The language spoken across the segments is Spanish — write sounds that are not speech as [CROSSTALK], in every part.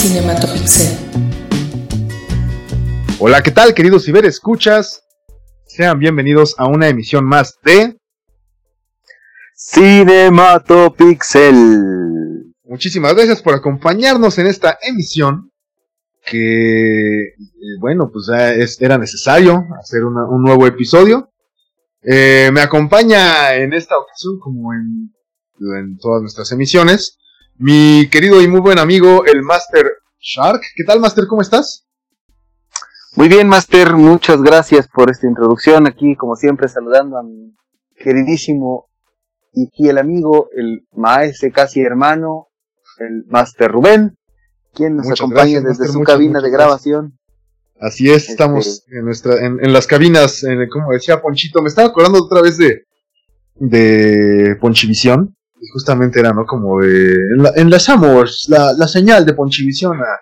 Cinematopixel. Hola, ¿qué tal, queridos ciberescuchas? Sean bienvenidos a una emisión más de Cinematopixel. Muchísimas gracias por acompañarnos en esta emisión que, eh, bueno, pues ya es- era necesario hacer una- un nuevo episodio. Eh, me acompaña en esta ocasión, como en, en todas nuestras emisiones, mi querido y muy buen amigo, el Master Shark. ¿Qué tal, Master? ¿Cómo estás? Muy bien, Master, muchas gracias por esta introducción. Aquí, como siempre, saludando a mi queridísimo y fiel amigo, el maestro casi hermano, el Master Rubén, quien nos Muchas acompaña gracias, desde Master, su muchas, cabina muchas de grabación. Así es, Este- estamos en nuestra, en, en las cabinas, en, como decía Ponchito, me estaba acordando otra vez de, de Ponchivisión, justamente era, ¿no? Como de, enla- enlazamos la, la señal de Ponchivisión a,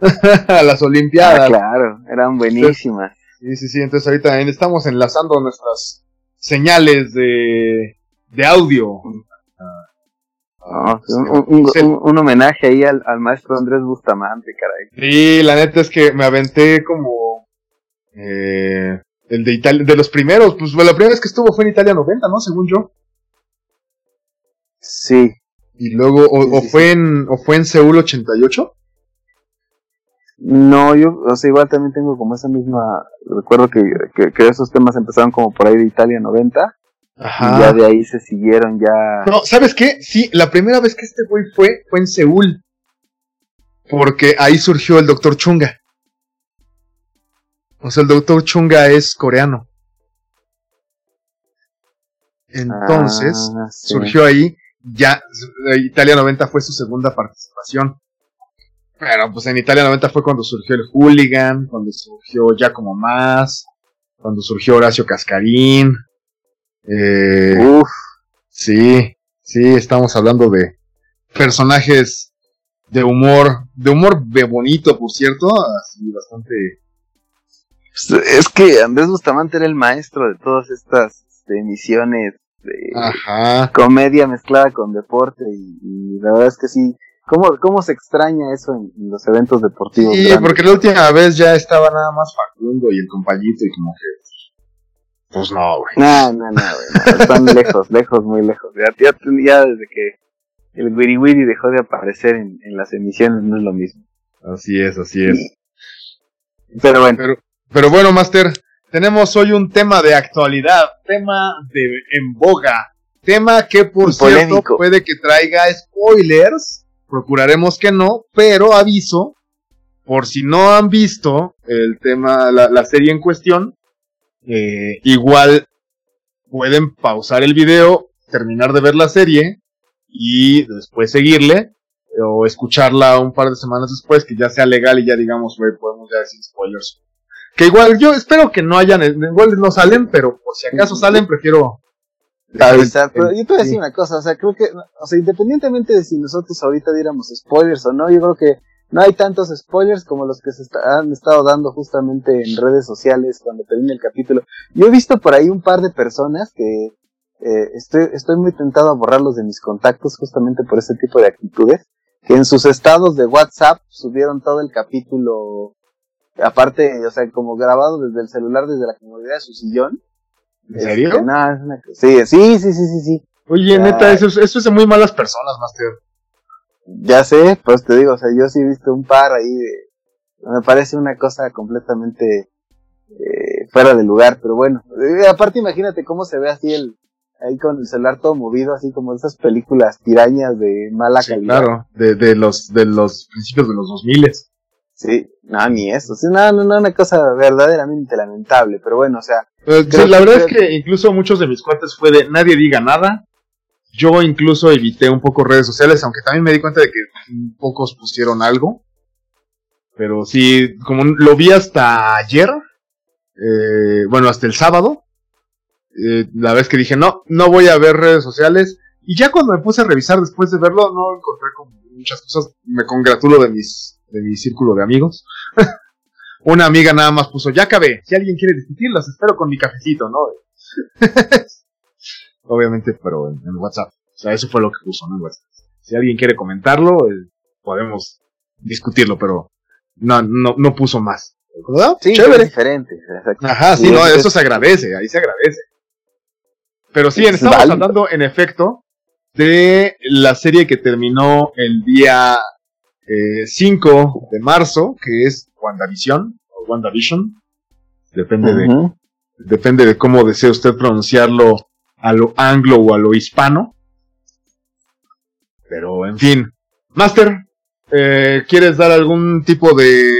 [LAUGHS] las Ah, Olimpiadas. claro, eran buenísimas. Sí, sí, sí, entonces ahorita también estamos enlazando nuestras señales de, de audio. No, un, un- un- un- un homenaje ahí al, al maestro Andrés Bustamante, caray. Sí, la neta es que me aventé como eh, el de Italia, de los primeros, pues la primera vez que estuvo fue en Italia 90, ¿no? Según yo. Sí, Y luego, o, Sí, o sí, fue en, o fue en Seúl 88. No, yo, o sea, igual también tengo como esa misma, recuerdo que, que, que esos temas empezaron como por ahí de Italia 90, y ya de ahí se siguieron ya... No, ¿sabes qué? Sí, la primera vez que este güey fue, fue en Seúl. Porque ahí surgió el Dr. Chunga. O sea, el Dr. Chunga es coreano. Entonces, Ah, sí. surgió ahí, ya, eh, Italia 90 fue su segunda participación. Pero pues en Italia 90 fue cuando surgió el Hooligan, cuando surgió Giacomo Más, cuando surgió Horacio Cascarín. Eh, Uf, sí, sí, estamos hablando de personajes de humor, de humor de bonito, por cierto, así bastante... pues, es que Andrés Bustamante era el maestro de todas estas este, emisiones de Ajá. comedia mezclada con deporte, y, y la verdad es que sí, ¿cómo, cómo se extraña eso en, en los eventos deportivos? Sí, grandes? porque la última vez ya estaba nada más Facundo y el compañito y como que... Pues no, güey. No, no, no, güey, no, están [LAUGHS] lejos, lejos, muy lejos. Ya, ya, ya desde que el Wiri Wiri dejó de aparecer en, en las emisiones no es lo mismo. Así es, así es. Pero bueno, Pero, pero bueno, Master, tenemos hoy un tema de actualidad, tema de en boga, tema que por cierto puede que traiga spoilers, procuraremos que no, pero aviso, por si no han visto el tema, la, la serie en cuestión, eh, igual pueden pausar el video, terminar de ver la serie y después seguirle o escucharla un par de semanas después, que ya sea legal y ya digamos, güey, podemos ya decir spoilers. Que igual yo espero que no hayan, igual no salen, pero por si acaso salen, prefiero avisar, pero yo te voy a decir una cosa, o sea, creo que, o sea, independientemente de si nosotros ahorita diéramos spoilers o no, yo creo que no hay tantos spoilers como los que se está- han estado dando justamente en redes sociales cuando termine el capítulo. Yo he visto por ahí un par de personas que eh, estoy, estoy muy tentado a borrarlos de mis contactos justamente por ese tipo de actitudes, que en sus estados de WhatsApp subieron todo el capítulo, aparte, o sea, como grabado desde el celular, desde la comodidad de su sillón. ¿En serio? Este, no, es una- sí, sí, sí, sí, sí, sí. Oye, Ya. neta, eso, es- eso es de muy malas personas, Master. Ya sé, pues te digo, o sea, yo sí he visto un par ahí de... Me parece una cosa completamente eh, fuera de lugar, pero bueno. Eh, aparte imagínate cómo se ve así el... Ahí con el celular todo movido, así como esas películas pirañas de mala Sí, calidad. claro, de, de los de los principios de los 2000 Sí, no, ni eso. Sí, no, no, no, una cosa verdaderamente lamentable, pero bueno, o sea, Eh, sí, la que- verdad es que incluso muchos de mis cuates fue de nadie diga nada. Yo incluso evité un poco redes sociales, aunque también me di cuenta de que pocos pusieron algo. Pero sí, como lo vi hasta ayer, eh, bueno, hasta el sábado, eh, la vez que dije, no, no voy a ver redes sociales. Y ya cuando me puse a revisar después de verlo, no encontré como muchas cosas. Me congratulo de mis, de mi círculo de amigos. [LAUGHS] Una amiga nada más puso, ya acabé, si alguien quiere discutir, las espero con mi cafecito, ¿no? [LAUGHS] Obviamente, pero en, en WhatsApp. O sea, eso fue lo que puso, ¿no? En WhatsApp. Si alguien quiere comentarlo, eh, podemos discutirlo, pero no, no, no puso más. Sí, Chévere. es diferente. Ajá, sí, no, es- eso se agradece, ahí se agradece. Pero sí, Es estamos válido. hablando, en efecto, de la serie que terminó el día eh, 5 de marzo, que es WandaVision, o WandaVision, depende de, depende de cómo desee usted pronunciarlo a lo anglo o a lo hispano. Pero, en fin. Master, eh, ¿quieres dar algún tipo de,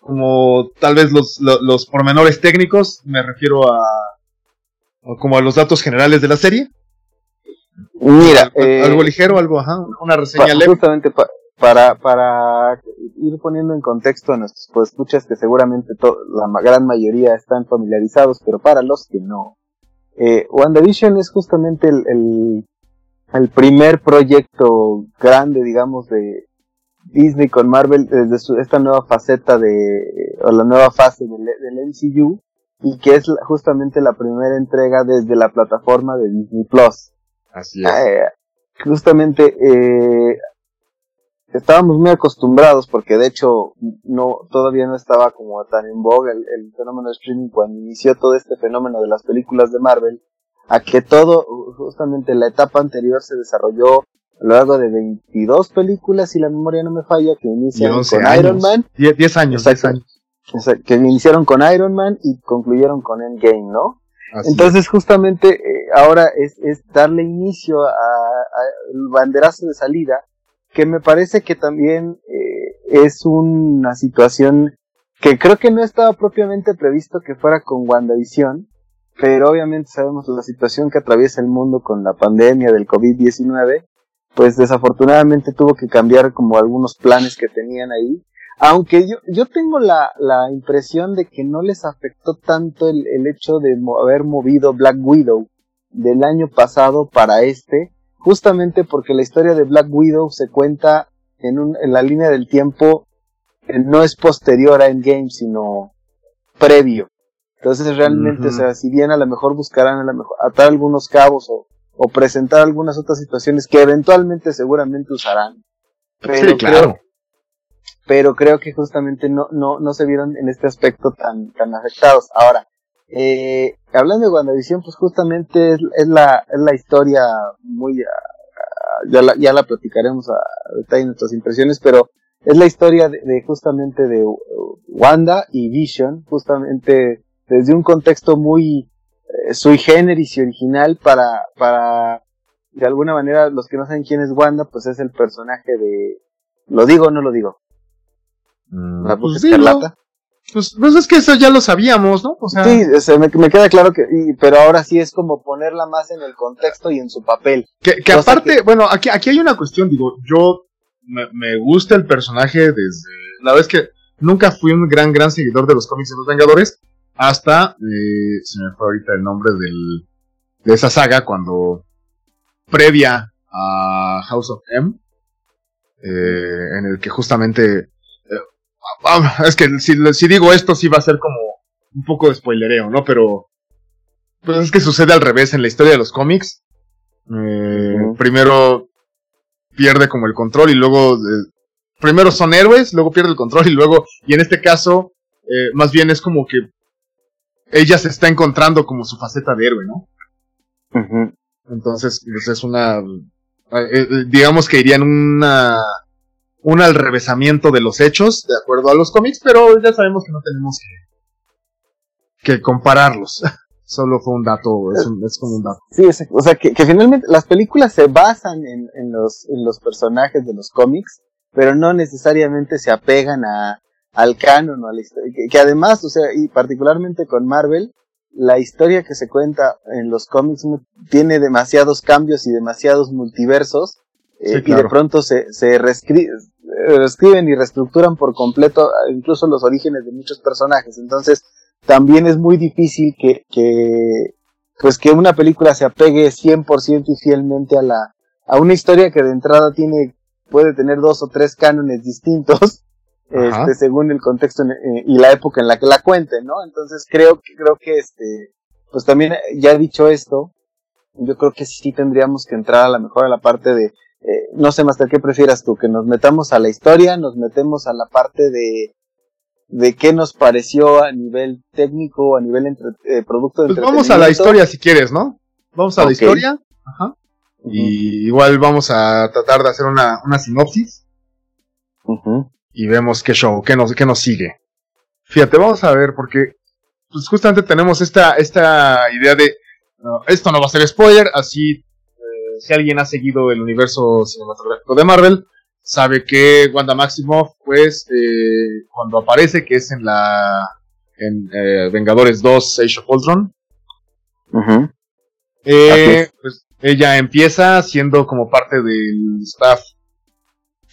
como tal vez los, lo- los pormenores técnicos? Me refiero a, como a los datos generales de la serie. Mira, Al- eh, algo ligero, algo, ajá, una pa- reseña leve. justamente pa- para, para ir poniendo en contexto a nuestros escuchas que seguramente la ma- gran mayoría están familiarizados, pero para los que no. Eh, WandaVision es justamente el, el, el primer proyecto grande, digamos, de Disney con Marvel desde su- esta nueva faceta de, o la nueva fase del, del MCU, y que es justamente la primera entrega desde la plataforma de Disney Plus. Así es. Eh, justamente eh, estábamos muy acostumbrados porque de hecho no todavía no estaba como tan en boga el, el fenómeno de streaming cuando inició todo este fenómeno de las películas de Marvel a que todo justamente la etapa anterior se desarrolló a lo largo de 22 películas si la memoria no me falla que inician 11 con años. Iron Man 10, 10 años, 10 Exacto. años. o sea, que iniciaron con Iron Man y concluyeron con Endgame ¿no? Así Entonces, justamente, eh, ahora es, es darle inicio a, a el banderazo de salida, que me parece que también eh, es una situación que creo que no estaba propiamente previsto que fuera con WandaVision, pero obviamente sabemos la situación que atraviesa el mundo con la pandemia del COVID-19, pues desafortunadamente tuvo que cambiar como algunos planes que tenían ahí. Aunque yo, yo tengo la, la impresión de que no les afectó tanto el, el hecho de haber movido Black Widow del año pasado para este, justamente porque la historia de Black Widow se cuenta en, un, en la línea del tiempo, eh, no es posterior a Endgame, sino previo. Entonces realmente, o sea, si bien a lo mejor buscarán a lo mejor atar algunos cabos o, o presentar algunas otras situaciones que eventualmente seguramente usarán. Pero Sí, claro. creo, pero creo que justamente no, no, no se vieron en este aspecto tan, tan afectados. Ahora, eh, hablando de WandaVision, pues justamente es, es la, es la historia muy, ah, ya la, ya la platicaremos a, detalle nuestras impresiones, pero es la historia de, de justamente de uh, Wanda y Vision, justamente desde un contexto muy eh, sui generis y original para, para, de alguna manera, los que no saben quién es Wanda, pues es el personaje de, ¿lo digo o no lo digo? Mm, La bruja pues dilo. escarlata. Pues, pues es que eso ya lo sabíamos, ¿no? O sea, Sí, o sea, me, me queda claro que, y- pero ahora sí es como ponerla más en el contexto y en su papel. que, aparte, bueno, aquí, aquí hay una cuestión, digo, yo me, me gusta el personaje desde la vez que nunca fui un gran, gran seguidor de los cómics de los Vengadores, hasta, eh, se me fue ahorita el nombre del, de esa saga cuando, previa a House of M, eh, en el que justamente, ah, es que si, si digo esto sí va a ser como un poco de spoilereo, ¿no? Pero, pues es que sucede al revés en la historia de los cómics. Eh. Primero pierde como el control y luego, eh, primero son héroes, luego pierde el control y luego, y en este caso, eh, más bien es como que ella se está encontrando como su faceta de héroe, ¿no? Entonces, pues es una, eh, digamos que iría en una, un alrevesamiento de los hechos, de acuerdo a los cómics, pero ya sabemos que no tenemos que, que compararlos. [LAUGHS] Solo fue un dato, es, un- es como un dato. Sí, es- o sea, que, que finalmente las películas se basan en, en, los, en los personajes de los cómics, pero no necesariamente se apegan a, al canon o a la historia. Que, que además, o sea, y particularmente con Marvel, la historia que se cuenta en los cómics tiene demasiados cambios y demasiados multiversos, eh, Sí, y de pronto se, se reescri- eh, reescriben y reestructuran por completo incluso los orígenes de muchos personajes. Entonces, también es muy difícil que, que, pues que una película se apegue 100% y fielmente a la, a una historia que de entrada tiene, puede tener dos o tres cánones distintos, este, según el contexto eh, y la época en la que la cuente, ¿no? Entonces creo que, creo que este, pues también, eh, ya dicho esto, yo creo que sí tendríamos que entrar a lo mejor a la parte de eh, no sé, más ¿qué prefieras tú? ¿Que nos metamos a la historia? ¿Nos metemos a la parte de, de qué nos pareció a nivel técnico, a nivel entre, eh, producto de Pues vamos a la historia si quieres, ¿no? Vamos a la historia. Ajá. Y igual vamos a tratar de hacer una, una sinopsis. Y vemos qué show, qué nos, qué nos sigue. Fíjate, vamos a ver, porque pues justamente tenemos esta, esta idea de esto no va a ser spoiler, así si alguien ha seguido el universo cinematográfico de Marvel, sabe que Wanda Maximoff, pues, eh, cuando aparece, que es en la en eh, Vengadores 2, Age of Ultron, eh, pues ella empieza siendo como parte del staff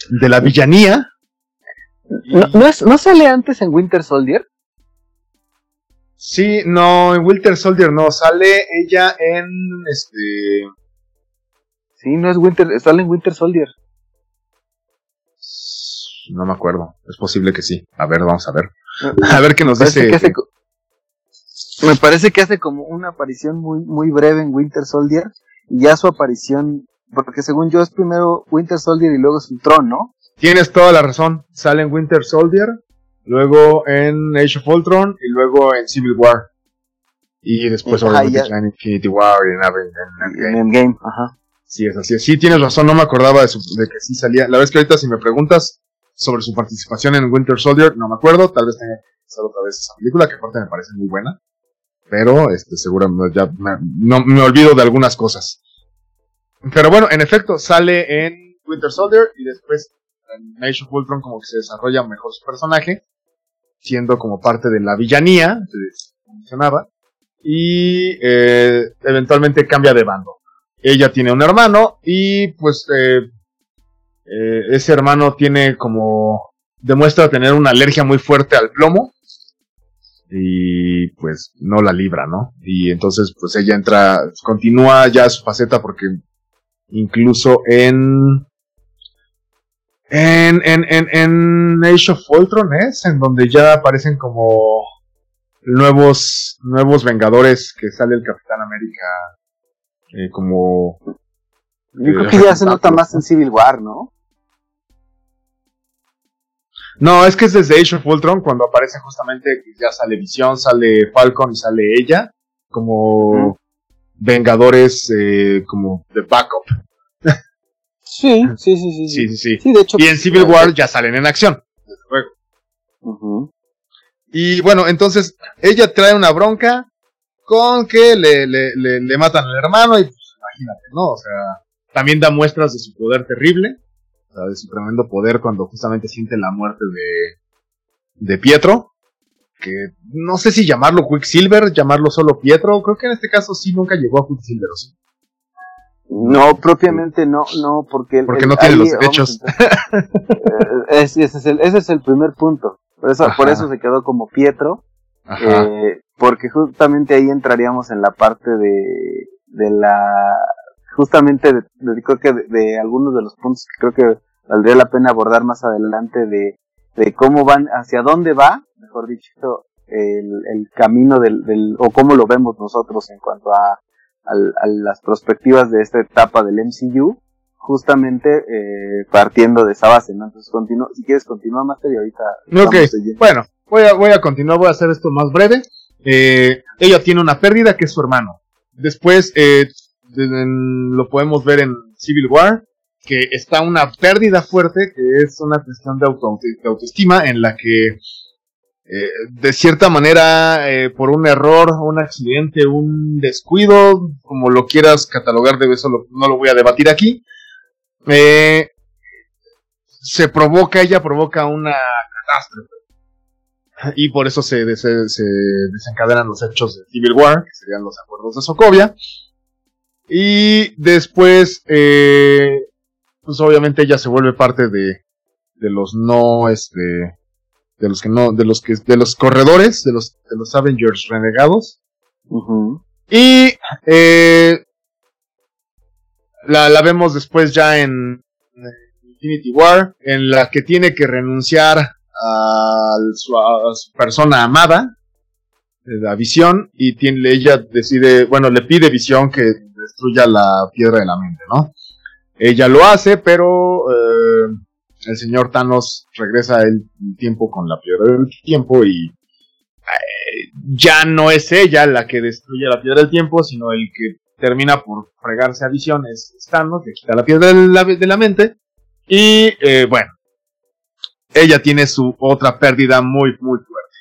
de la villanía. ¿No, no, es, ¿No sale antes en Winter Soldier? Sí, no, en Winter Soldier no, sale ella en este... Sí, no es Winter, sale en Winter Soldier. No me acuerdo, es posible que sí. A ver, vamos a ver. [LAUGHS] A ver qué nos dice. Hace, me parece que hace como una aparición muy, muy breve en Winter Soldier y ya su aparición, porque según yo es primero Winter Soldier y luego es Ultron, ¿no? Tienes toda la razón, sale en Winter Soldier, luego en Age of Ultron y luego en Civil War. Y después obviamente ya en Infinity War y en, en, en Endgame. Ajá. Sí, es así. Sí, tienes razón, no me acordaba de, su, de que sí salía. La verdad es que ahorita si me preguntas sobre su participación en Winter Soldier, no me acuerdo, tal vez tenga que pasar otra vez esa película, que aparte me parece muy buena. Pero, este, seguramente ya me, no, me olvido de algunas cosas. Pero bueno, en efecto, sale en Winter Soldier y después en Age of Ultron como que se desarrolla mejor su personaje, siendo como parte de la villanía, se mencionaba, y eh, eventualmente cambia de bando. Ella tiene un hermano y pues eh, eh, ese hermano tiene como demuestra tener una alergia muy fuerte al plomo y pues no la libra, ¿no? Y entonces pues ella entra, continúa ya su faceta porque incluso en en, en, en, en Age of Ultron es, en donde ya aparecen como nuevos, nuevos Vengadores que sale el Capitán América eh, como... Yo creo que ya se nota más en Civil War, ¿no? No, es que es desde Age of Ultron cuando aparece justamente, ya sale Visión, sale Falcon y sale ella, como. Vengadores, eh, como de backup. [LAUGHS] Sí, sí, sí, sí. Sí, sí, sí. sí de hecho, y en Civil War ya salen en acción, desde luego. Uh -huh. Y bueno, entonces ella trae una bronca con que le, le, le, le matan al hermano y pues imagínate, ¿no? O sea, también da muestras de su poder terrible, o sea, de su tremendo poder cuando justamente siente la muerte de, de Pietro, que no sé si llamarlo Quicksilver, llamarlo solo Pietro, creo que en este caso sí nunca llegó a Quicksilver, ¿o sí? No, propiamente no, no, porque... Porque el, no tiene ahí, los derechos. es, ese, es el, ese es el primer punto. Por eso, por eso se quedó como Pietro. Eh, porque justamente ahí entraríamos en la parte de, de la... Justamente, de, de, creo que de, de, algunos de los puntos que creo que valdría la pena abordar más adelante de, de cómo van, hacia dónde va, mejor dicho, el, el camino del, del, o cómo lo vemos nosotros en cuanto a a, a, las perspectivas de esta etapa del MCU, justamente eh, partiendo de esa base, ¿no? Entonces, continúa, si quieres continuar, Master, y ahorita... Ok, bueno, voy a, voy a continuar, voy a hacer esto más breve. Eh, ella tiene una pérdida que es su hermano. Después, eh, lo podemos ver en Civil War, que está una pérdida fuerte, que es una cuestión de, auto, autoestima, en la que eh, de cierta manera, por un error, un accidente, un descuido, como lo quieras catalogar, de eso no lo voy a debatir aquí. Se provoca, ella provoca una catástrofe. Y por eso se, se, se, desencadenan los hechos de Civil War, que serían los acuerdos de Sokovia. Y después, pues obviamente ella se vuelve parte de, de los no, este, de los que no, de los que, de los corredores, de los, de los Avengers renegados. Uh -huh. Y eh, la, la, vemos después ya en, en, Infinity War, en la que tiene que renunciar a su, persona amada, la visión, y tiene, ella decide, bueno, le pide visión que destruya la piedra de la mente, ¿no? Ella lo hace, pero eh, el señor Thanos regresa el tiempo con la piedra del tiempo y eh, ya no es ella la que destruye la piedra del tiempo, sino el que termina por fregarse a Visión es Thanos, que quita la piedra de la, de la mente. Y eh, bueno, ella tiene su otra pérdida muy, muy fuerte.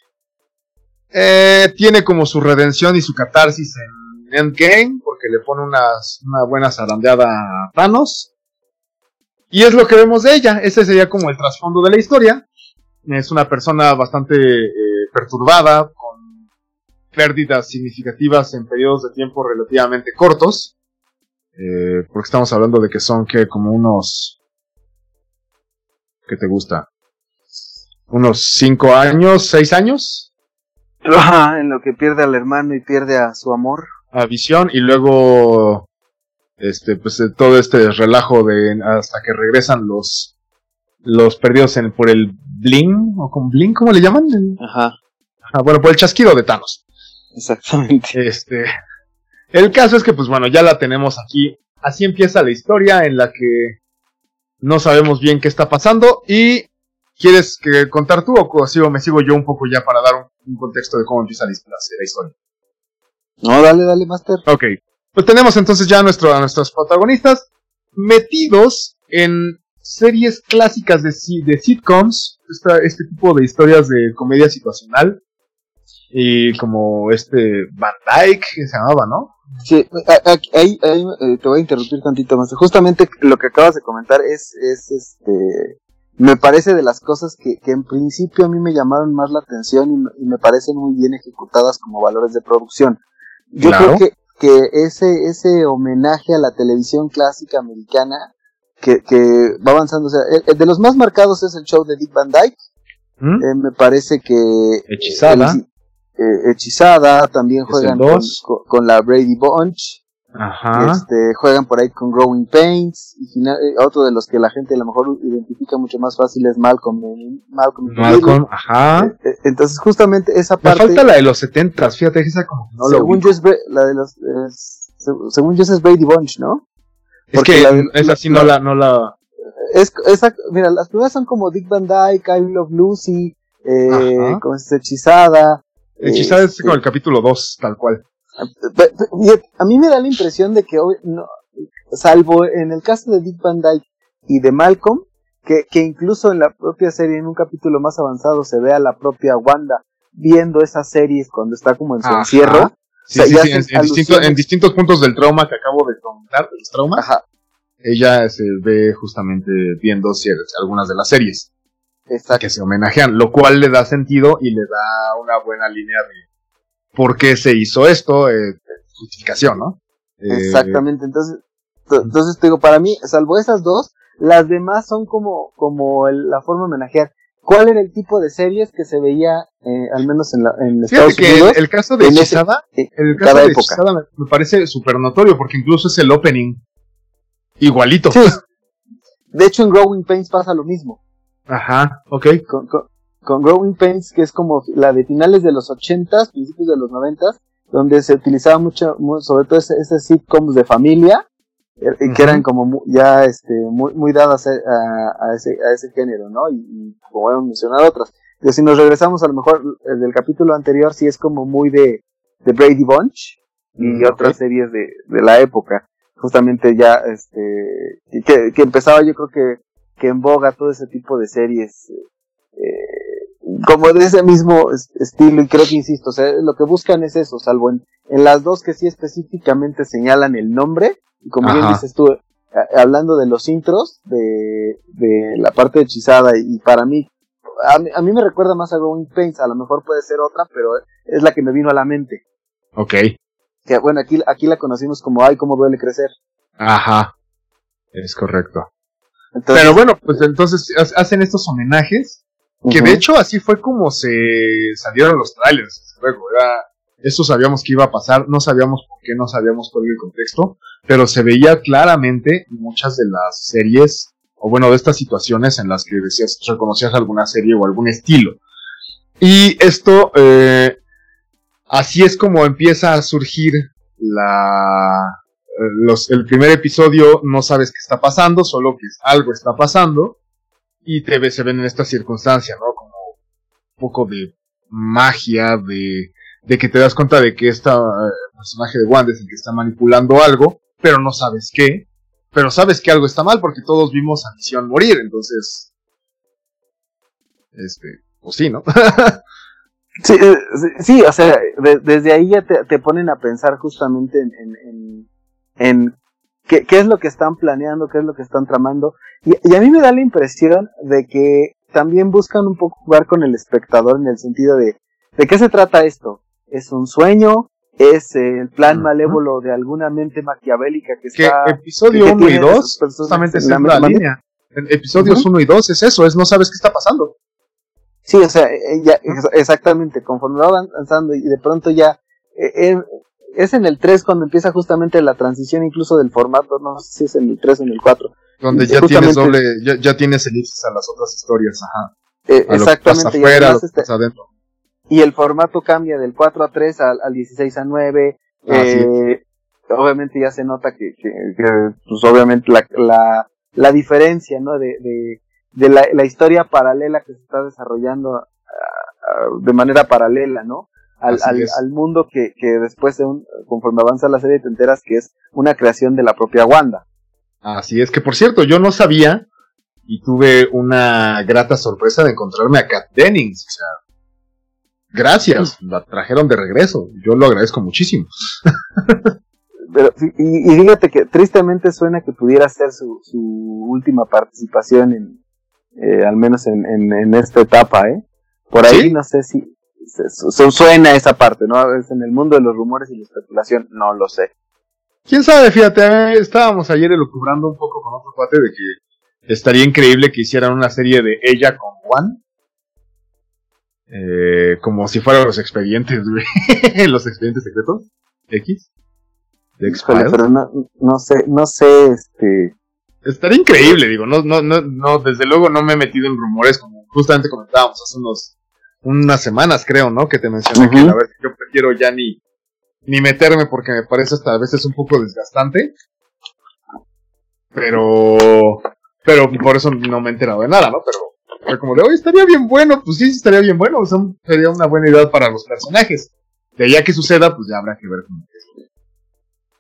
Eh, tiene como su redención y su catarsis en Endgame, porque le pone unas, una buena zarandeada a Thanos. Y es lo que vemos de ella. Ese sería como el trasfondo de la historia. Es una persona bastante eh, perturbada, con pérdidas significativas en periodos de tiempo relativamente cortos. Eh, porque estamos hablando de que son que como unos... ¿Qué te gusta? Unos 5 años, 6 años. Ajá, en lo que pierde al hermano y pierde a su amor. A visión y luego este pues eh, todo este relajo de hasta que regresan los los perdidos en por el bling o con bling cómo le llaman Ajá. Ajá, bueno por el chasquido de Thanos Exactamente. este el caso es que pues bueno ya la tenemos aquí así empieza la historia en la que no sabemos bien qué está pasando y quieres que contar tú o sigo me sigo yo un poco ya para dar un, un contexto de cómo empieza la, la, historia No, dale, dale, Master. Ok. Pues tenemos entonces ya a, nuestro, a nuestros protagonistas metidos en series clásicas de, de sitcoms, esta- este tipo de historias de comedia situacional. Y como este Van Dyke, que se llamaba, ¿no? Sí, ahí, ahí, eh, te voy a interrumpir tantito más. Justamente lo que acabas de comentar es, es este, me parece de las cosas que, que en principio a mí me llamaron más la atención y, me- y me parecen muy bien ejecutadas como valores de producción. Yo Claro. creo que, que ese, ese homenaje a la televisión clásica americana que, que va avanzando, o sea, el- el de los más marcados es el show de Dick Van Dyke, ¿Mm? eh, me parece que Hechizada. el- eh, hechizada también juegan con- con la Brady Bunch Ajá. este, juegan por ahí con Growing Pains y final- eh, otro de los que la gente a lo mejor identifica mucho más fácil es Malcolm Malcolm, Malcolm, ajá. Eh, eh, entonces justamente esa Me parte falta la de los setentas, fíjate que esa como no según yo es Bra- la de los es- se- según yo es Brady Bunch ¿no? Es que la esa sí no la, no la, es esa, mira las primeras son como Dick Van Dyke I Love Lucy eh, como es hechizada hechizada es este, como el capítulo 2, tal cual. A mí me da la impresión de que hoy, no, salvo en el caso de Dick Van Dyke y de Malcolm, que, que incluso en la propia serie, en un capítulo más avanzado, se ve a la propia Wanda viendo esas series cuando está como en su Ajá. encierro. Sí, O sea, sí, sí, en, distintos, en alusiones. distintos puntos del trauma que acabo de comentar, de los traumas, Ajá, ella se ve justamente viendo cier- algunas de las series exacto. que se homenajean, lo cual le da sentido y le da una buena línea de por qué se hizo esto, eh, justificación, ¿no? Eh, Exactamente, entonces, entonces te digo, para mí, salvo esas dos, las demás son como, como el- la forma de homenajear. ¿Cuál era el tipo de series que se veía, eh, al menos en, la, en Estados que Unidos? el, el caso de ese- Hechizada, en el caso de época. Hechizada me, me parece súper notorio porque incluso es el opening igualito. Sí. De hecho, en Growing Pains pasa lo mismo. Ajá, ok. Con, con, con Growing Pains, que es como la de finales de los 80s, principios de los 90s, donde se utilizaba mucho, mu- sobre todo ese sitcoms de familia, eh, que eran como ya este, muy, muy dadas a, ese, a ese género, ¿no? Y, y como hemos mencionado otras. Pero si nos regresamos a lo mejor el del capítulo anterior, sí es como muy de, de Brady Bunch y Mm, otras series de, de la época. Justamente ya, este, que, que empezaba yo creo que, que en boga todo ese tipo de series, eh, como de ese mismo es- estilo, y creo que insisto, o sea, lo que buscan es eso, salvo en, en las dos que sí específicamente señalan el nombre, y como bien Ajá. dices tú, hablando de los intros, de, de la parte hechizada, y para mí, a, mí, a mí me recuerda más a Growing Pains, a lo mejor puede ser otra, pero es la que me vino a la mente. Ok. Que bueno, aquí, aquí la conocimos como Ay, cómo duele crecer. Ajá. Es correcto. Entonces, Pero bueno, pues entonces ha- hacen estos homenajes, que de hecho así fue como se salieron los trailers. Luego, era, eso sabíamos que iba a pasar, no sabíamos por qué, no sabíamos cuál era el contexto, pero se veía claramente en muchas de las series, o bueno, de estas situaciones en las que decías, reconocías alguna serie o algún estilo. Y esto, eh, así es como empieza a surgir la, los, el primer episodio no sabes qué está pasando, solo que algo está pasando y te se ven en esta circunstancia, ¿no? Como un poco de magia, de, de que te das cuenta de que este personaje de Wanda es el que está manipulando algo, pero no sabes qué, pero sabes que algo está mal porque todos vimos a Misión morir, entonces, este, pues sí, ¿no? [LAUGHS] Sí, eh, sí, o sea, desde ahí ya te, ponen a pensar justamente en, en, qué, qué, es lo que están planeando, qué es lo que están tramando. Y, a mí me da la impresión de que también buscan un poco jugar con el espectador en el sentido de, ¿de qué se trata esto? ¿Es un sueño? ¿Es el plan malévolo de alguna mente maquiavélica que está... episodio 1 y 2 justamente es la, línea. En episodios 1 y 2 es eso, es no sabes qué está pasando. Sí, o sea, eh, ya, exactamente, conforme va avanzando y de pronto ya, eh, eh, es en el 3 cuando empieza justamente la transición incluso del formato, no sé si es en el 3 o en el 4. Donde ya tienes doble, ya, ya tienes elipsis a las otras historias, ajá. exactamente. Este adentro. Y el formato cambia del 4 a 3 al, al 16 a 9. eh, obviamente ya se nota que, que, pues obviamente la, la, la diferencia, ¿no? De, de, de la, la, historia paralela que se está desarrollando ah, ah, de manera paralela, ¿no? Al, al, al, mundo que, que después, de un, conforme avanza la serie, te enteras que es una creación de la propia Wanda. Así es que, por cierto, yo no sabía y tuve una grata sorpresa de encontrarme a Kat Dennings. O sea, gracias, la trajeron de regreso. Yo lo agradezco muchísimo. Pero, y, y, fíjate que tristemente suena que pudiera ser su, su última participación en, eh, al menos en, en, esta etapa, ¿eh? Por ahí no sé si suena esa parte, ¿no? Es en el mundo de los rumores y la especulación, no lo sé. Quién sabe, fíjate, estábamos ayer elucubrando un poco con otro cuate de que estaría increíble que hicieran una serie de ella con Juan. Eh, como si fueran los expedientes, [LAUGHS] los expedientes secretos. X. De pero no, no sé, no sé, este, estaría increíble, digo, no, no, no, no, desde luego no me he metido en rumores como justamente comentábamos hace unos, unas semanas creo, ¿no? Que te mencioné que la verdad yo prefiero ya ni, ni meterme porque me parece hasta a veces un poco desgastante. Pero, pero por eso no me he enterado de nada, ¿no? Pero fue como de, oye, estaría bien bueno, pues sí, estaría bien bueno, sería una buena idea para los personajes. De allá que suceda, pues ya habrá que ver cómo es.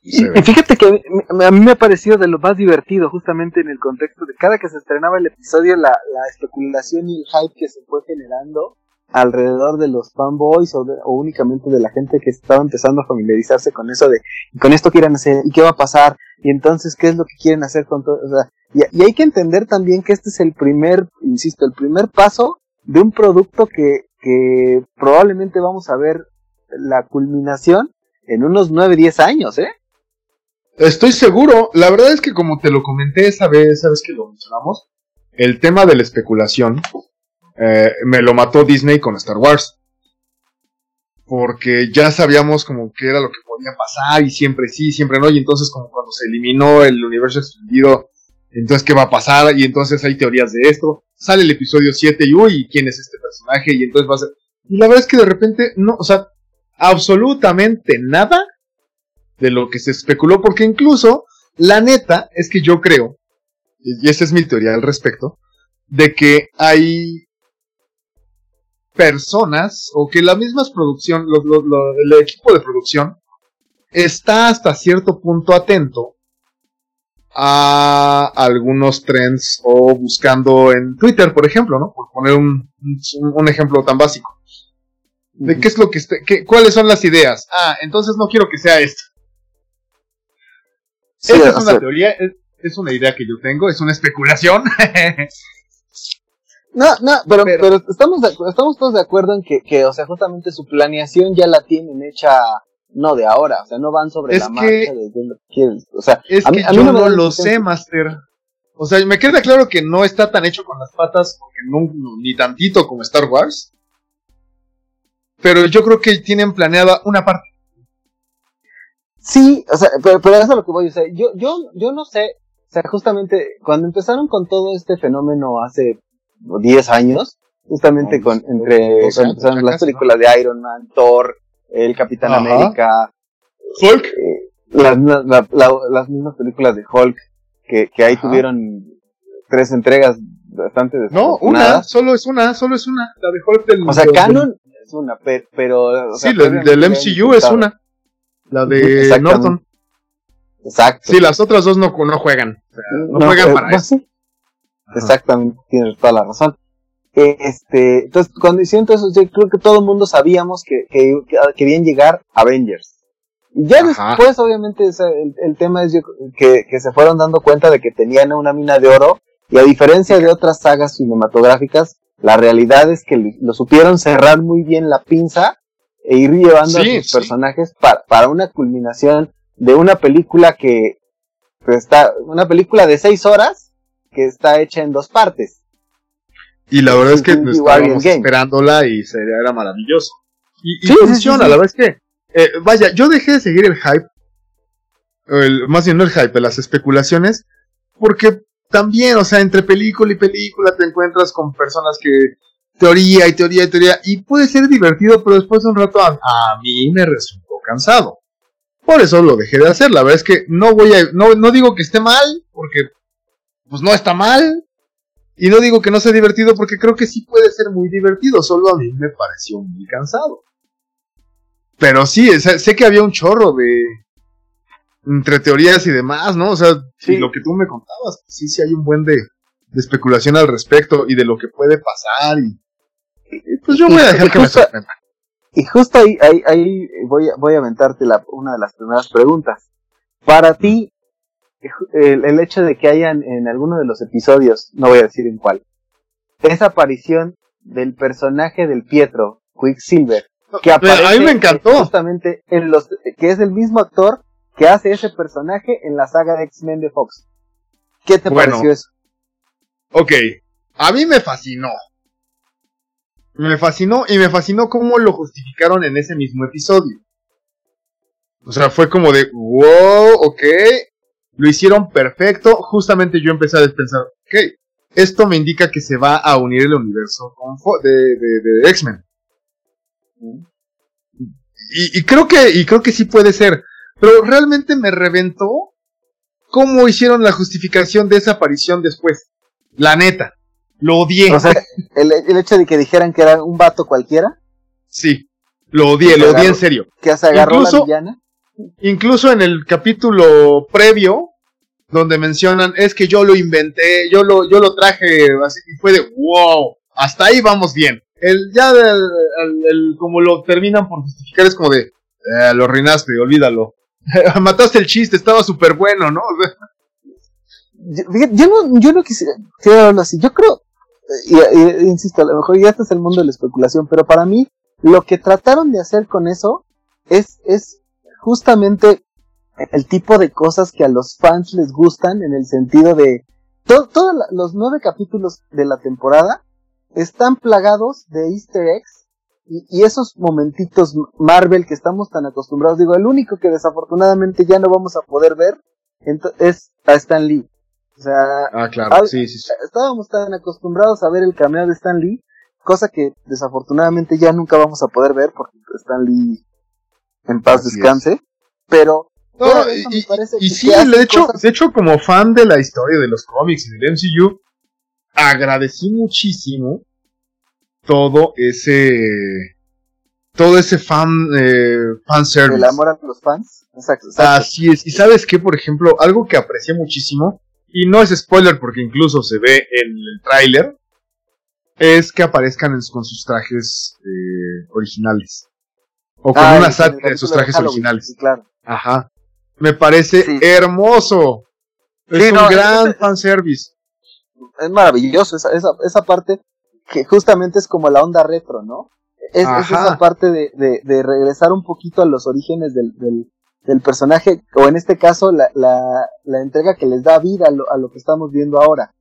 Y, fíjate que a mí, me ha parecido de lo más divertido, justamente en el contexto de cada que se estrenaba el episodio, la, la especulación y el hype que se fue generando alrededor de los fanboys o, o, únicamente de la gente que estaba empezando a familiarizarse con eso de con esto quieren hacer y qué va a pasar y entonces qué es lo que quieren hacer con todo o sea, y, y, hay que entender también que este es el primer insisto el primer paso de un producto que que probablemente vamos a ver la culminación en unos 9, 10 años eh Estoy seguro, la verdad es que como te lo comenté esa vez, sabes que lo mencionamos, el tema de la especulación eh, me lo mató Disney con Star Wars. Porque ya sabíamos como que era lo que podía pasar y siempre sí, siempre no. Y entonces como cuando se eliminó el universo extendido, entonces qué va a pasar y entonces hay teorías de esto. Sale el episodio 7 y uy, ¿quién es este personaje? Y entonces va a ser... Y la verdad es que de repente, no, o sea, absolutamente nada de lo que se especuló, porque incluso la neta es que yo creo, y esa es mi teoría al respecto, de que hay personas o que la misma producción, el equipo de producción está hasta cierto punto atento a algunos trends o buscando en Twitter, por ejemplo, ¿no? Por poner un, un, ejemplo tan básico. De qué es lo que, qué, cuáles son las ideas. Ah, entonces no quiero que sea esto. Esa es una teoría, es, una idea que yo tengo, es una especulación. [LAUGHS] no, no, pero, pero, estamos, estamos todos de acuerdo en que, que, o sea, justamente su planeación ya la tienen hecha no de ahora, o sea, no van sobre la marcha de, que O sea, es a mí, que yo no, lo sé, Master. O sea, me queda claro que no está tan hecho con las patas, porque no, ni tantito como Star Wars. Pero yo creo que tienen planeada una parte. Sí, o sea, pero, pero eso es lo que voy a decir. Yo, yo, yo no sé, o sea, justamente cuando empezaron con todo este fenómeno hace 10 años, justamente con, entre, cuando empezaron las películas de Iron Man, Thor, el Capitán América, Hulk, eh, las, las mismas películas de Hulk, que, que ahí tuvieron tres entregas bastante No, una, solo es una, solo es una, la de Hulk del... O sea, Canon es una, pero... sí, del MCU es una, la de Norton. Exacto. Sí, las otras dos no, no juegan, no, juegan eh, para Exactamente, tienes toda la razón. Este, entonces, cuando siento eso, yo creo que todo el mundo sabíamos que, que, querían llegar Avengers. Y ya después, obviamente, el, tema es que, que, se fueron dando cuenta de que tenían una mina de oro, y a diferencia de otras sagas cinematográficas, la realidad es que lo supieron cerrar muy bien la pinza e ir llevando a sus personajes para, para una culminación de una película que está, una película de seis horas que está hecha en dos partes. Y la verdad es que estábamos esperándola y sería, era maravilloso. Y, funciona, la verdad es que, eh, vaya, yo dejé de seguir el hype, más bien no el hype, las especulaciones, porque también, o sea, entre película y película te encuentras con personas que teoría y teoría y teoría, y puede ser divertido, pero después de un rato a, a mí me resultó cansado. Por eso lo dejé de hacer. La verdad es que no voy a, no, no digo que esté mal, porque pues no está mal. Y no digo que no sea divertido porque creo que sí puede ser muy divertido, solo a mí me pareció muy cansado. Pero sí, sé que había un chorro de... entre teorías y demás, ¿no? O sea, lo que tú me contabas, sí, sí hay un buen de, de especulación al respecto y de lo que puede pasar y... pues yo voy a dejar que me sorprenda. Y justo ahí, ahí, ahí voy, a, voy a aventarte la, una de las primeras preguntas. Para ti, el, hecho de que hayan en alguno de los episodios, no voy a decir en cuál, esa aparición del personaje del Pietro, Quicksilver, que aparece a mí me encantó. justamente en los, que es el mismo actor que hace ese personaje en la saga de X-Men de Fox. ¿Qué te pareció eso? Ok, a mí me fascinó. Me fascinó y me fascinó cómo lo justificaron en ese mismo episodio. O sea, fue como de, wow, ok, lo hicieron perfecto. Justamente yo empecé a pensar, ok, esto me indica que se va a unir el universo de, de, X-Men. Y, creo que, y creo que sí puede ser. Pero realmente me reventó cómo hicieron la justificación de esa aparición después. La neta. Lo odié. O sea, el, el hecho de que dijeran que era un vato cualquiera. Sí. Lo odié, lo odié en serio. Que se agarró la villana incluso en el capítulo previo, donde mencionan, es que yo lo inventé, yo lo, yo lo traje, así, y fue de, wow, hasta ahí vamos bien. El, ya el, como lo terminan por justificar es como de, eh, lo arruinaste, olvídalo. [LAUGHS] Mataste el chiste, estaba súper bueno, ¿no? yo, no, yo no quisiera, hablarlo así. Yo creo, y, insisto, a lo mejor ya este es el mundo de la especulación, pero para mí, lo que trataron de hacer con eso es, es justamente el tipo de cosas que a los fans les gustan en el sentido de todos los nueve capítulos de la temporada están plagados de easter eggs y, esos momentitos Marvel que estamos tan acostumbrados digo el único que desafortunadamente ya no vamos a poder ver es a Stan Lee o sea ah, claro. sí, sí, estábamos tan acostumbrados a ver el cameo de Stan Lee cosa que desafortunadamente ya nunca vamos a poder ver porque Stan Lee en paz descanse, pero y, sí, de hecho, de hecho, como fan de la historia de los cómics y del MCU, agradecí muchísimo todo ese todo ese fan eh, fan service. El amor a los fans. Exacto, Así es. Y sabes que, por ejemplo, algo que aprecié muchísimo, y no es spoiler porque incluso se ve en el tráiler, es que aparezcan con sus trajes eh, originales. O con una sátira de sus trajes originales. claro. Ajá. Me parece hermoso. Es un gran fanservice. Es maravilloso esa, esa, esa parte que justamente es como la onda retro, ¿no? Es, esa parte de, de, regresar un poquito a los orígenes del, del, personaje, o en este caso la, la, la entrega que les da vida a lo, a lo que estamos viendo ahora.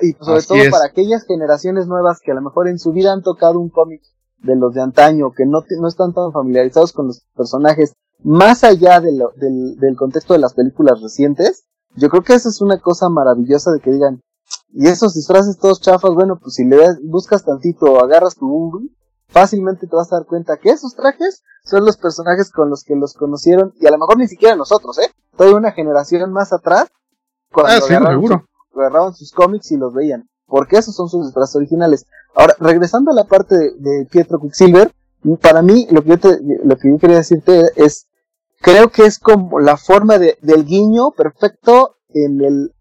Y sobre todo para aquellas generaciones nuevas que a lo mejor en su vida han tocado un cómic de los de antaño, que no, no están tan familiarizados con los personajes, más allá de lo, del, del contexto de las películas recientes, yo creo que eso es una cosa maravillosa de que digan, y esos disfraces todos chafas, bueno, pues si le buscas tantito o agarras tu fácilmente te vas a dar cuenta que esos trajes son los personajes con los que los conocieron, y a lo mejor ni siquiera nosotros, ¿eh? Toda una generación más atrás, cuando Ah, sí, agarraron, agarraban sus cómics y los veían. Porque esos son sus disfraces originales. Ahora, regresando a la parte de, Pietro Quicksilver, para mí, lo que yo, quería decirte es, creo que es como la forma de, del guiño perfecto en el,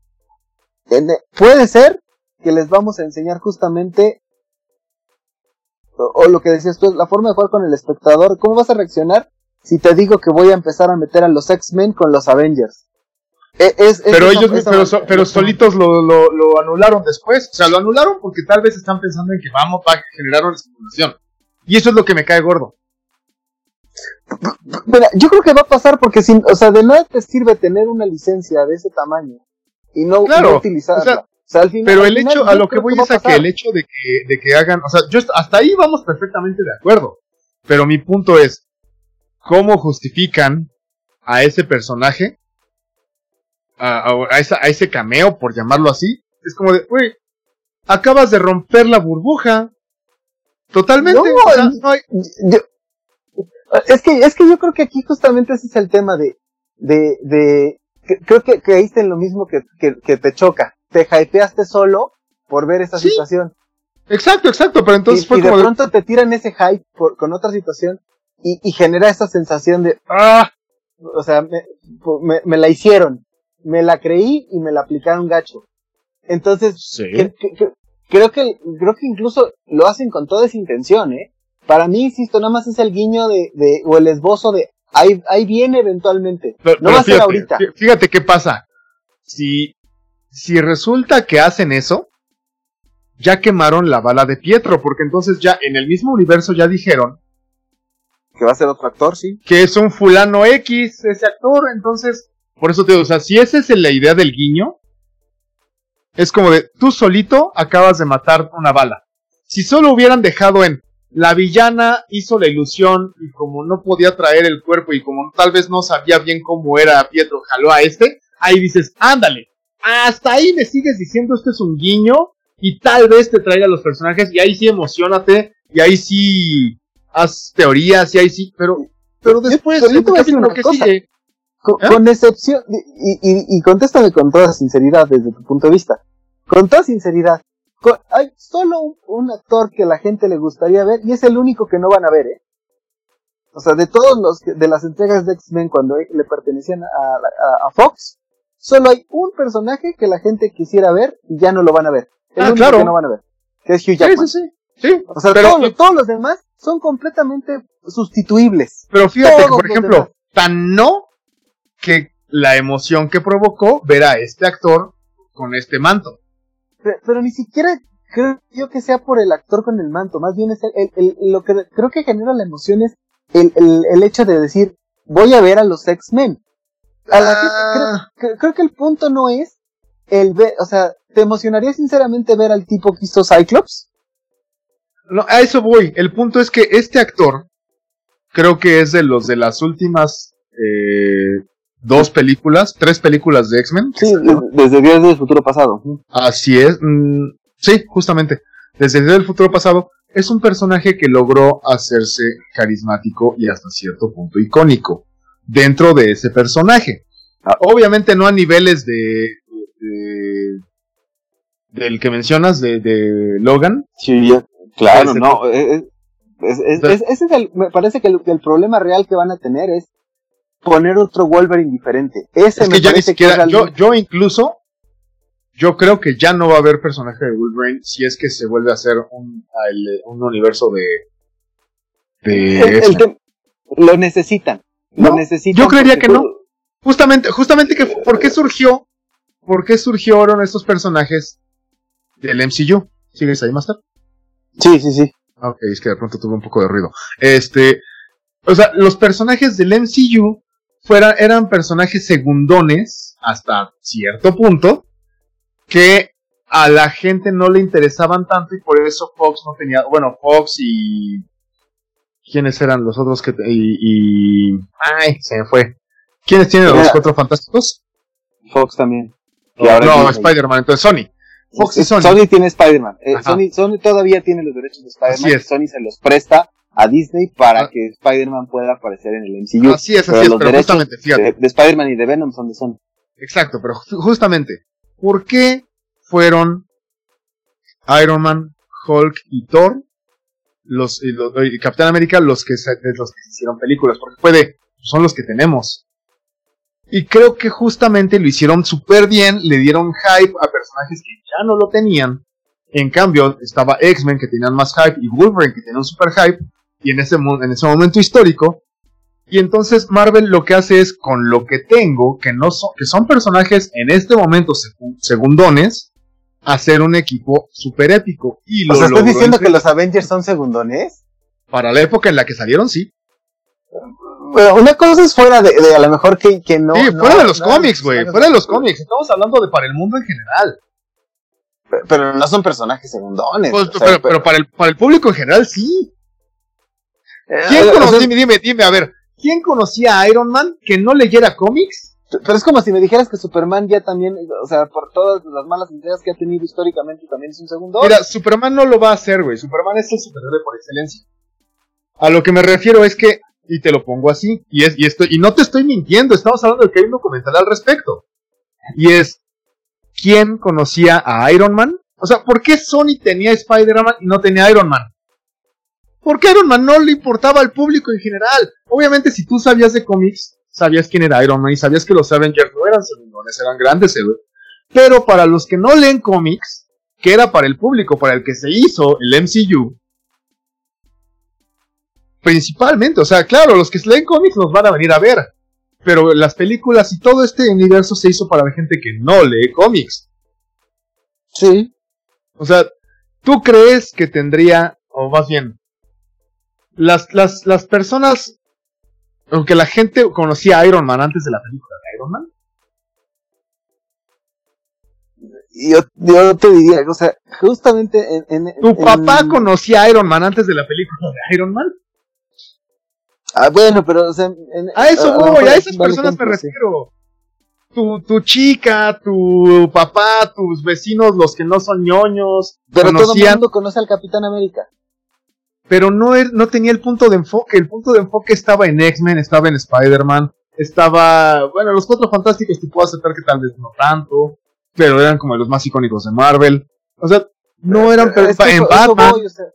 en el- puede ser que les vamos a enseñar justamente o, o lo que decías tú, la forma de jugar con el espectador, ¿cómo vas a reaccionar si te digo que voy a empezar a meter a los X-Men con los Avengers? E- es- es Pero esa- ellos, esa- pero, so- pero solitos lo, lo, lo anularon después. O sea, lo anularon porque tal vez están pensando en que vamos a generar una simulación. Y eso es lo que me cae gordo. Mira, yo creo que va a pasar porque sin, o sea, de nada te sirve tener una licencia de ese tamaño y no, Claro, no utilizarla. o sea, O sea, al final- Pero el final hecho, a lo que voy es a que pasar. el hecho de que, de que hagan, o sea, yo hasta ahí vamos perfectamente de acuerdo. Pero mi punto es, ¿cómo justifican a ese personaje, a, a- a esa- a ese cameo, por llamarlo así? Es como de, güey, acabas de romper la burbuja. Totalmente. No, o sea, no hay- Yo- es que es que yo creo que aquí justamente ese es el tema de de de que- creo que, está en lo mismo que, que, que te choca te hypeaste solo por ver esa Sí, situación exacto, exacto, pero entonces y, fue y de como de, pronto te tiran ese hype por- con otra situación y, y genera esa sensación de ah, o sea me, me, me la hicieron me la creí y me la aplicaron gacho entonces sí. que- que- que- creo que creo que incluso lo hacen con toda esa intención, ¿eh? Para mí, insisto, nada más es el guiño de, de o el esbozo de ahí, ahí viene eventualmente. Pero- No pero va a ser ahorita. fí- Fíjate qué pasa. Si, si resulta que hacen eso, ya quemaron la bala de Pietro, porque entonces ya en el mismo universo ya dijeron Que va a ser otro actor, sí. que es un fulano X ese actor, entonces, por eso te digo, o sea, si esa es la idea del guiño, es como de, tú solito acabas de matar una bala. Si solo hubieran dejado en, la villana hizo la ilusión y como no podía traer el cuerpo y como tal vez no sabía bien cómo era Pietro, jaló a este, ahí dices, ándale, hasta ahí me sigues diciendo esto es un guiño y tal vez te traiga los personajes y ahí sí emocionate y ahí sí haz teorías y ahí sí, pero, pero después, pero yo en te voy a decir capítulo una que cosa. sigue, Con, ¿Eh? con excepción, y, y, y contéstame con toda sinceridad desde tu punto de vista. Con toda sinceridad, con- hay solo un, un actor que la gente le gustaría ver y es el único que no van a ver, ¿eh? O sea, de todos los, de las entregas de X-Men cuando le pertenecían a, a- a Fox, solo hay un personaje que la gente quisiera ver y ya no lo van a ver. El Ah, único claro. que no van a ver. Que es Hugh Jackman. sí, sí, sí, O sea, pero, todos, todos los demás son completamente sustituibles. pero fíjate que, por ejemplo, tan no que la emoción que provocó ver a este actor con este manto. Pero, pero ni siquiera creo yo que sea por el actor con el manto, más bien es el, el- el- lo que creo que genera la emoción es el, el, el hecho de decir, voy a ver a los X-Men. Ah. creo, creo- creo que el punto no es el ver, o sea, ¿te emocionaría sinceramente ver al tipo que hizo Cyclops? No, a eso voy. El punto es que este actor, creo que es de los de las últimas eh, dos películas, tres películas de X-Men. Sí, desde Días del Futuro Pasado. Así es. mm, sí, justamente. Desde el futuro pasado, es un personaje que logró hacerse carismático y hasta cierto punto icónico dentro de ese personaje. Ah, Obviamente no a niveles de, de- del que mencionas de, de Logan. Sí, claro, Ese- no. Es, es- es- es- ese es el, me parece que el, que el problema real que van a tener es poner otro Wolverine diferente. Ese Es me que ya ni siquiera, es yo, yo incluso, yo creo que ya no va a haber personaje de Wolverine si es que se vuelve a hacer un, al- un universo de, de el- el lo necesitan. No, lo necesitan. yo creería que no. Justamente, justamente que, ¿por qué surgió? ¿Por qué surgieron estos personajes del MCU? ¿Sigues ahí, Master? Sí, sí, sí. Ok, es que de pronto tuve un poco de ruido. Este, o sea, los personajes del MCU eran personajes segundones hasta cierto punto que a la gente no le interesaban tanto y por eso Fox no tenía, bueno, Fox y quiénes eran los otros que y, y ay, se me fue. ¿Quiénes tienen los cuatro fantásticos? Fox también. no, Spider-Man, entonces Sony. Fox y Sony. Sony tiene Spider-Man. Eh. Sony, Sony todavía tiene los derechos de Spider-Man. Sony se los presta a Disney para Ah. que Spider-Man pueda aparecer en el MCU. Así es, Pero así es, los pero derechos justamente, fíjate. de, de Spider-Man y de Venom son de Sony. Exacto, pero ju- justamente, ¿por qué fueron Iron Man, Hulk y Thor los, y, los- y Capitán América los que se, los que hicieron películas? Porque puede, son los que tenemos. Y creo que justamente lo hicieron súper bien, le dieron hype a personajes que ya no lo tenían. En cambio, estaba X-Men que tenían más hype y Wolverine que tenía un super hype. Y en ese, en ese momento histórico, y entonces Marvel lo que hace es con lo que tengo, que no son, que son personajes en este momento segu- segundones, hacer un equipo super épico. Y O lo sea, ¿estás diciendo que los Avengers son segundones? para la época en la que salieron, sí. Bueno, una cosa es fuera de, de a lo mejor que, que no. sí, no- fuera de los no- cómics, güey. Fuera de los cómics. Estamos hablando de para el mundo en general. Pero, pero no son personajes segundones. Pues, o sea, pero, pero para el, para el público en general, sí. Eh, ¿Quién o sea, conocía? Dime, dime, dime, a ver. ¿Quién conocía a Iron Man que no leyera cómics? Pero es como si me dijeras que Superman ya también, o sea, por todas las malas ideas que ha tenido históricamente, también es un segundo. Mira, Superman no lo va a hacer, güey. Superman es el superhéroe por excelencia. A lo que me refiero es que, y te lo pongo así, y es, y esto, y no te estoy mintiendo, estamos hablando de que hay un documental al respecto. Y es, ¿quién conocía a Iron Man? O sea, ¿por qué Sony tenía Spider-Man y no tenía Iron Man? Porque Iron Man no le importaba al público en general. Obviamente, si tú sabías de cómics, sabías quién era Iron Man y sabías que los Avengers no eran segundones, eran grandes héroes. Pero para los que no leen cómics, que era para el público, para el que se hizo el MCU, principalmente, o sea, claro, los que leen cómics nos van a venir a ver, pero las películas y todo este universo se hizo para la gente que no lee cómics. Sí. O sea, ¿tú crees que tendría, o más bien, las, las, las personas, aunque la gente conocía a Iron Man antes de la película de Iron Man? Yo, yo te diría, o sea, justamente en... en- ¿Tu en- papá conocía a Iron Man antes de la película de Iron Man? Ah, bueno, pero, o sea, A eso voy, a es esas personas me sí. refiero. Tu, tu chica, tu papá, tus vecinos, los que no son ñoños, Pero todo el conocían, mundo conoce al Capitán América. Pero no, no tenía el punto de enfoque. El punto de enfoque estaba en X-Men, estaba en Spider-Man, estaba, bueno, los cuatro fantásticos te puedo aceptar que tal vez no tanto, pero eran como los más icónicos de Marvel. O sea, no eran Pero per- es que en eso- eso Batman. voy, o sea,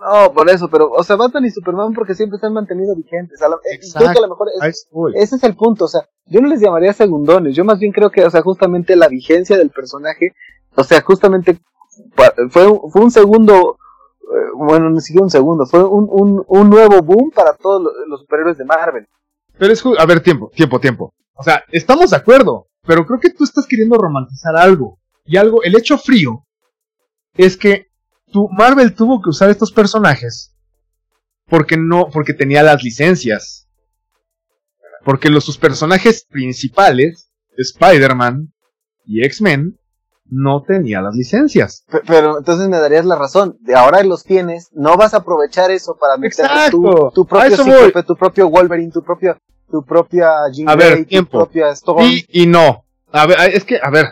no, por eso, pero, o sea, Batman y Superman porque siempre se han mantenido vigentes. A la- eh, creo que a lo mejor es- ese es el punto, o sea, yo no les llamaría segundones, yo más bien creo que, o sea, justamente la vigencia del personaje, o sea, justamente fue, un- fue un segundo, bueno, ni siquiera un segundo, fue un, un, un nuevo boom para todos los, superhéroes de Marvel. Pero es, a ver, tiempo, tiempo, tiempo. O sea, estamos de acuerdo, pero creo que tú estás queriendo romantizar algo. Y algo, el hecho frío es que tu Marvel tuvo que usar estos personajes porque no, porque tenía las licencias. Porque los, sus personajes principales, Spider-Man y X-Men, no tenía las licencias. Pe- Pero entonces me darías la razón, de ahora los tienes, no vas a aprovechar eso para meter tu, propio Cíclope, tu propio Wolverine, tu propio, tu propia Jean A ver, Grey, tu propia Storm. Y, y no. A ver, es que, a ver,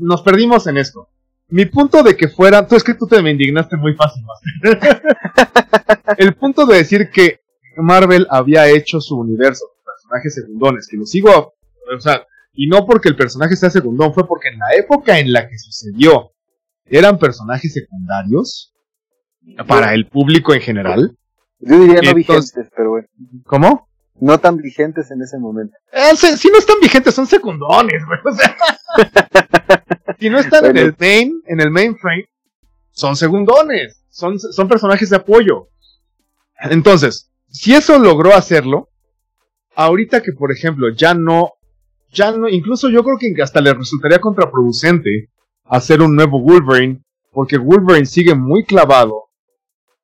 nos perdimos en esto. Mi punto de que fuera, tú es que tú te me indignaste muy fácil, Master. [LAUGHS] El punto de decir que Marvel había hecho su universo personajes segundones, que lo sigo, o sea, y no porque el personaje sea segundón, fue porque en la época en la que sucedió eran personajes secundarios para el público en general. Yo diría no Entonces- vigentes, pero bueno, ¿Cómo? no tan vigentes en ese momento. Eh, si no están vigentes, son secundones, güey. O sea, [LAUGHS] si no están en el main, en el mainframe, son segundones. Son, son personajes de apoyo. Entonces, si eso logró hacerlo, ahorita que, por ejemplo, ya no, no, incluso yo creo que hasta le resultaría contraproducente hacer un nuevo Wolverine, porque Wolverine sigue muy clavado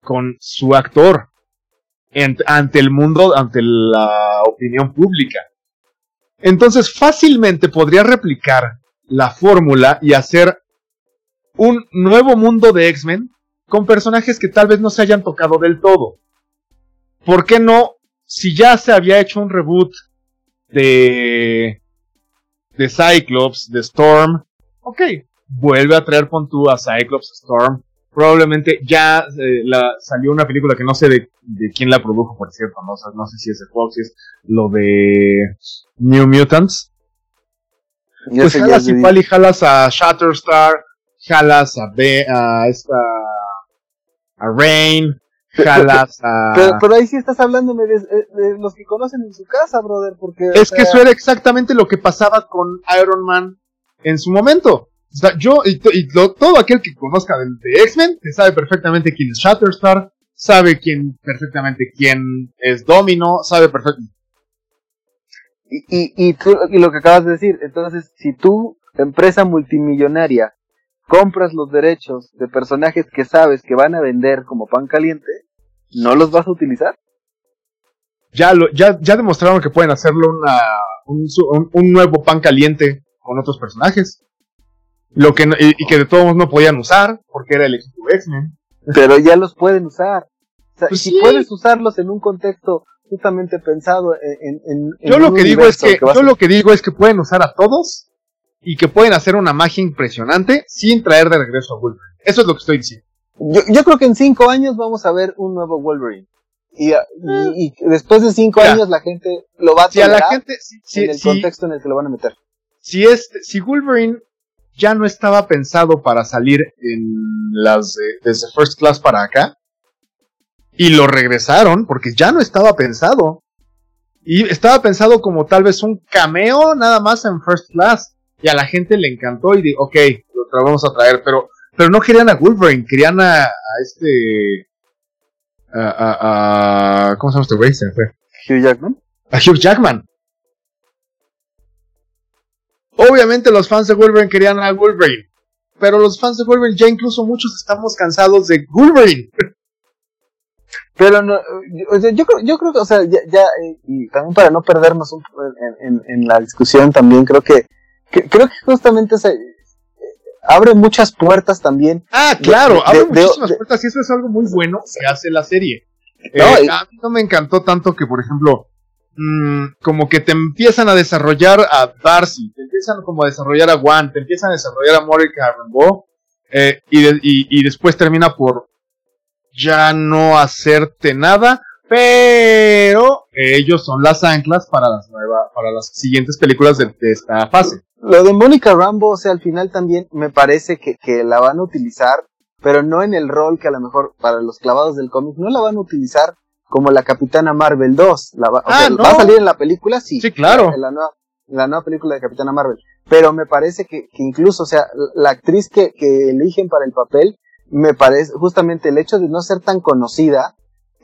con su actor ante el mundo, ante la opinión pública. Entonces fácilmente podría replicar la fórmula y hacer un nuevo mundo de X-Men con personajes que tal vez no se hayan tocado del todo. ¿Por qué no? Si ya se había hecho un reboot de de Cyclops, de Storm, ok, vuelve a traer pon tú a Cyclops Storm. Probablemente ya eh, la, salió una película que no sé de, de quién la produjo, por cierto, no, no sé si es de Fox, si es lo de New Mutants. pues jalas igual y jalas a Shatterstar, jalas a, Be a esta a Rain, jalas a... Pero, pero, ahí sí estás hablándome de, de, los que conocen en su casa, brother, porque... Es que eso era exactamente lo que pasaba con Iron Man en su momento. O sea, yo y, y todo aquel que conozca de, de X-Men, que sabe perfectamente quién es Shatterstar, sabe quién perfectamente quién es Domino, sabe perfectamente. Y, y, y, tú, y lo que acabas de decir, entonces, si tú, empresa multimillonaria, compras los derechos de personajes que sabes que van a vender como pan caliente, ¿no los vas a utilizar? Ya, lo, ya, ya demostraron que pueden hacerlo una, un, un, nuevo pan caliente con otros personajes. Lo que y, que de todos modos no podían usar porque era el equipo X-Men. Pero ya los pueden usar. O sea, pues si puedes usarlos en un contexto justamente pensado en, en, yo lo que digo es que, que yo lo que digo es que pueden usar a todos y que pueden hacer una magia impresionante sin traer de regreso a Wolverine. Eso es lo que estoy diciendo. Yo, yo creo que en cinco años vamos a ver un nuevo Wolverine. Y, y, después de cinco años la gente lo va a si a la gente, si, en el contexto en el que lo van a meter. Si, este, si Wolverine ya no estaba pensado para salir en las desde First Class para acá, y lo regresaron porque ya no estaba pensado. Y estaba pensado como tal vez un cameo nada más en First Class y a la gente le encantó y dijo, ok, lo vamos a traer, pero, pero no querían a Wolverine, querían a, a este... A, a, ¿Cómo se llama este güey? Se fue. Hugh Jackman. A Hugh Jackman. Obviamente los fans de Wolverine querían a Wolverine, pero los fans de Wolverine ya incluso muchos estamos cansados de Wolverine. [LAUGHS] Pero no, yo, creo, yo creo que, o sea, ya, ya y también para no perdernos un, en, en, en, la discusión también creo que creo que justamente se abre muchas puertas también. Ah, claro, abre muchísimas puertas y eso es algo muy bueno que hace la serie. No, eh, A mí no me encantó tanto que, por ejemplo, mmm, como que te empiezan a desarrollar a Darcy, te empiezan como a desarrollar a Juan, te empiezan a desarrollar a Rambo, eh, y, de, y, y después termina por ya no hacerte nada, pero ellos son las anclas para las nuevas, para las siguientes películas de, de esta fase. Lo de Mónica Rambo, o sea, al final también me parece que, que la van a utilizar, pero no en el rol que a lo mejor para los clavados del cómic, no la van a utilizar como la Capitana Marvel 2. La va, ah, ¿Va a salir en la película? Sí. Sí, claro. En la nueva, en la nueva película de Capitana Marvel. Pero me parece que, que incluso, o sea, la actriz que, que eligen para el papel, me parece justamente el hecho de no ser tan conocida,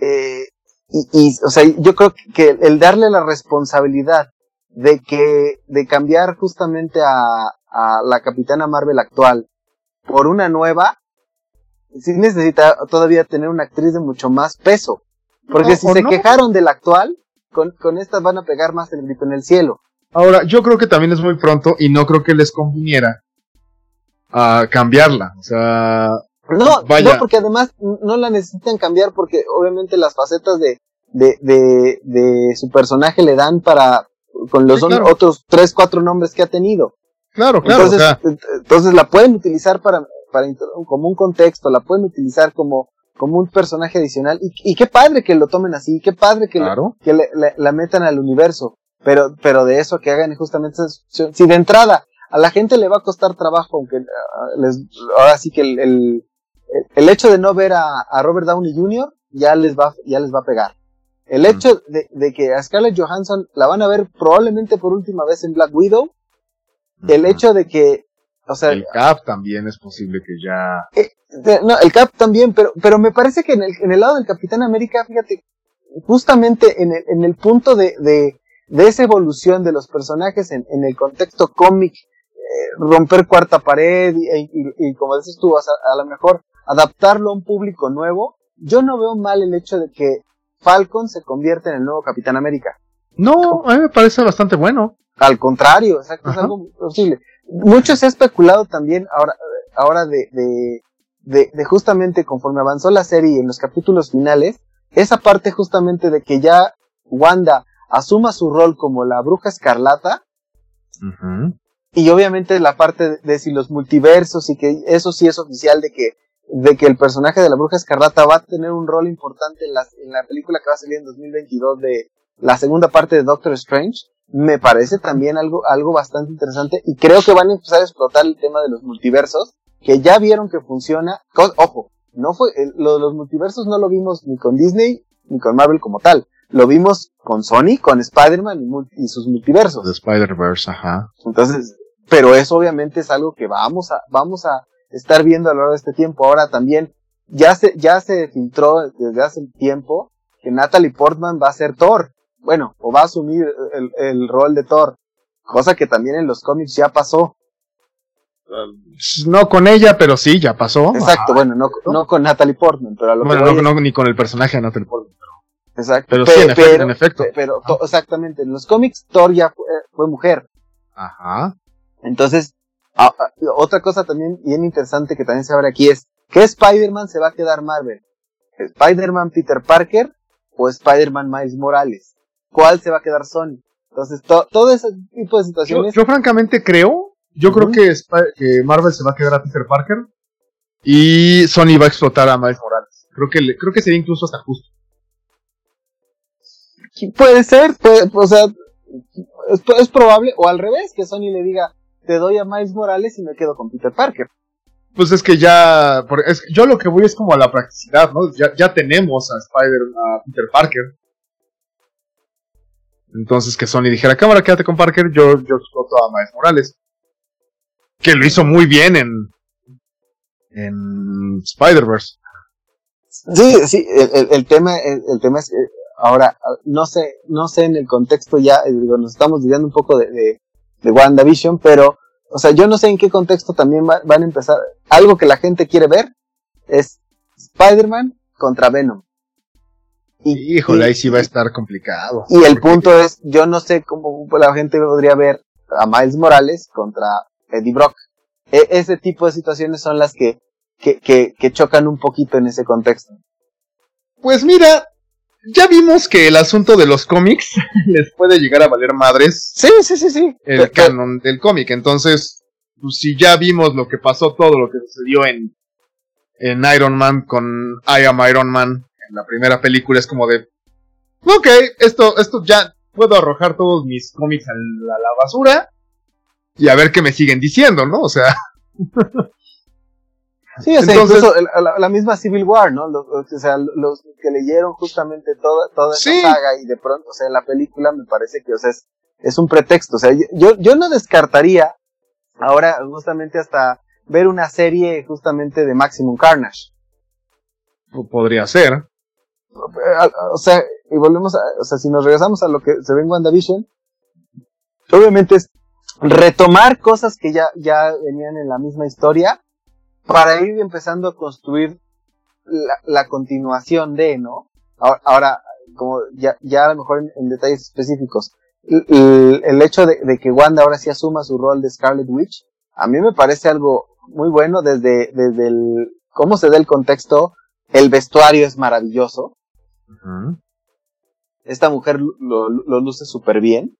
eh, y, y, o sea, yo creo que el darle la responsabilidad de que, de cambiar justamente a, a la Capitana Marvel actual por una nueva, sí necesita todavía tener una actriz de mucho más peso. Porque si se quejaron de la actual, con, con estas van a pegar más el grito en el cielo. Ahora, yo creo que también es muy pronto y no creo que les conviniera a cambiarla. O sea, no, no, porque además no la necesitan cambiar porque obviamente las facetas de, de, de, de su personaje le dan para, con los otros tres, cuatro nombres que ha tenido. Claro, claro. Entonces, entonces la pueden utilizar para, para como un contexto, la pueden utilizar como, como un personaje adicional. Y, y qué padre que lo tomen así, qué padre que, que le, la metan al universo. Pero, pero de eso que hagan justamente si de entrada a la gente le va a costar trabajo, aunque uh, les, ahora sí que el, el, el, hecho de no ver a, a Robert Downey Jr. ya les va, ya les va a pegar. El hecho de, de, que a Scarlett Johansson la van a ver probablemente por última vez en Black Widow, el hecho de que, o sea, el Cap también es posible que ya. Eh, no, el Cap también, pero, pero me parece que en el, en el lado del Capitán América, fíjate, justamente en el, en el punto de, de, de esa evolución de los personajes en, en el contexto cómic, eh, romper cuarta pared y, y, y, como dices tú, a, a lo mejor adaptarlo a un público nuevo, yo no veo mal el hecho de que Falcon se convierte en el nuevo Capitán América. No, a mí me parece bastante bueno. Al contrario, exacto, es algo posible. Mucho se ha especulado también ahora, ahora de, de, de, de, justamente conforme avanzó la serie en los capítulos finales, esa parte justamente de que ya Wanda asuma su rol como la bruja escarlata, y obviamente la parte de, si los multiversos y que eso sí es oficial de que de que el personaje de la bruja escarlata va a tener un rol importante en la, en la película que va a salir en 2022 de la segunda parte de Doctor Strange, me parece también algo, algo bastante interesante y creo que van a empezar a explotar el tema de los multiversos, que ya vieron que funciona. ojo, no fue, lo de los multiversos no lo vimos ni con Disney ni con Marvel como tal. Lo vimos con Sony, con Spider-Man y, sus multiversos. De Spider-Verse, ajá. Entonces, pero eso obviamente es algo que vamos a, vamos a estar viendo a lo largo de este tiempo. Ahora también, ya se, ya se filtró desde hace tiempo que Natalie Portman va a ser Thor. Bueno, o va a asumir el, el rol de Thor. Cosa que también en los cómics ya pasó. No con ella, pero sí, ya pasó. Exacto, bueno, no, no con Natalie Portman, pero a lo bueno, no, no, ni con el personaje de Natalie Portman. Exacto. Pero, sí, en, efecto. Pero, exactamente, en los cómics Thor ya fue, mujer. Ajá. Entonces, otra cosa también bien interesante que también se abre aquí es, ¿qué Spider-Man se va a quedar Marvel? ¿Spider-Man Peter Parker o Spider-Man Miles Morales? ¿Cuál se va a quedar Sony? Entonces, todo ese tipo de situaciones... Yo, francamente creo, yo creo que, que Marvel se va a quedar a Peter Parker y Sony va a explotar a Miles Morales. Creo que, creo que sería incluso hasta justo. Puede ser, o sea, es, probable, o al revés, que Sony le diga, te doy a Miles Morales y me quedo con Peter Parker. Pues es que ya, es, yo lo que voy es como a la practicidad, ¿no? Ya, ya tenemos a Spider, a Peter Parker. Entonces que Sony dijera, cámara, quédate con Parker, yo, yo exploto a Miles Morales. Que lo hizo muy bien en, en Spider-Verse. Sí, sí, el, el tema, el, tema es, Ahora, no sé, no sé en el contexto ya, eh, digo, nos estamos diciendo un poco de, de, de, WandaVision, pero, o sea, yo no sé en qué contexto también van a empezar. Algo que la gente quiere ver es Spider-Man contra Venom. Y, Híjole, ahí sí va a estar complicado. Y el punto es, yo no sé cómo la gente podría ver a Miles Morales contra Eddie Brock. E, ese tipo de situaciones son las que, que, que, que chocan un poquito en ese contexto. Pues mira, ya vimos que el asunto de los cómics [LAUGHS] les puede llegar a valer madres. Sí, sí, sí, sí. El canon del cómic. Entonces, pues si ya vimos lo que pasó, todo lo que sucedió en, en Iron Man con I Am Iron Man en la primera película, es como de, ok, esto, esto ya puedo arrojar todos mis cómics a la, a la basura y a ver qué me siguen diciendo, ¿no? O sea. [LAUGHS] Sí, o sea, incluso la, misma Civil War, ¿no? Los, o sea, los que leyeron justamente toda, toda esa saga y de pronto, o sea, la película me parece que, o sea, es, es un pretexto. O sea, yo, yo no descartaría ahora justamente hasta ver una serie justamente de Maximum Carnage. Podría ser. O sea, y volvemos a, o sea, si nos regresamos a lo que se ve en WandaVision, obviamente es retomar cosas que ya, ya venían en la misma historia, para ir empezando a construir la, continuación de, ¿no? Ahora, como ya, ya a lo mejor en, detalles específicos, el, hecho de, que Wanda ahora sí asuma su rol de Scarlet Witch, a mí me parece algo muy bueno desde, desde el, cómo se da el contexto, el vestuario es maravilloso. Esta mujer lo, lo luce súper bien.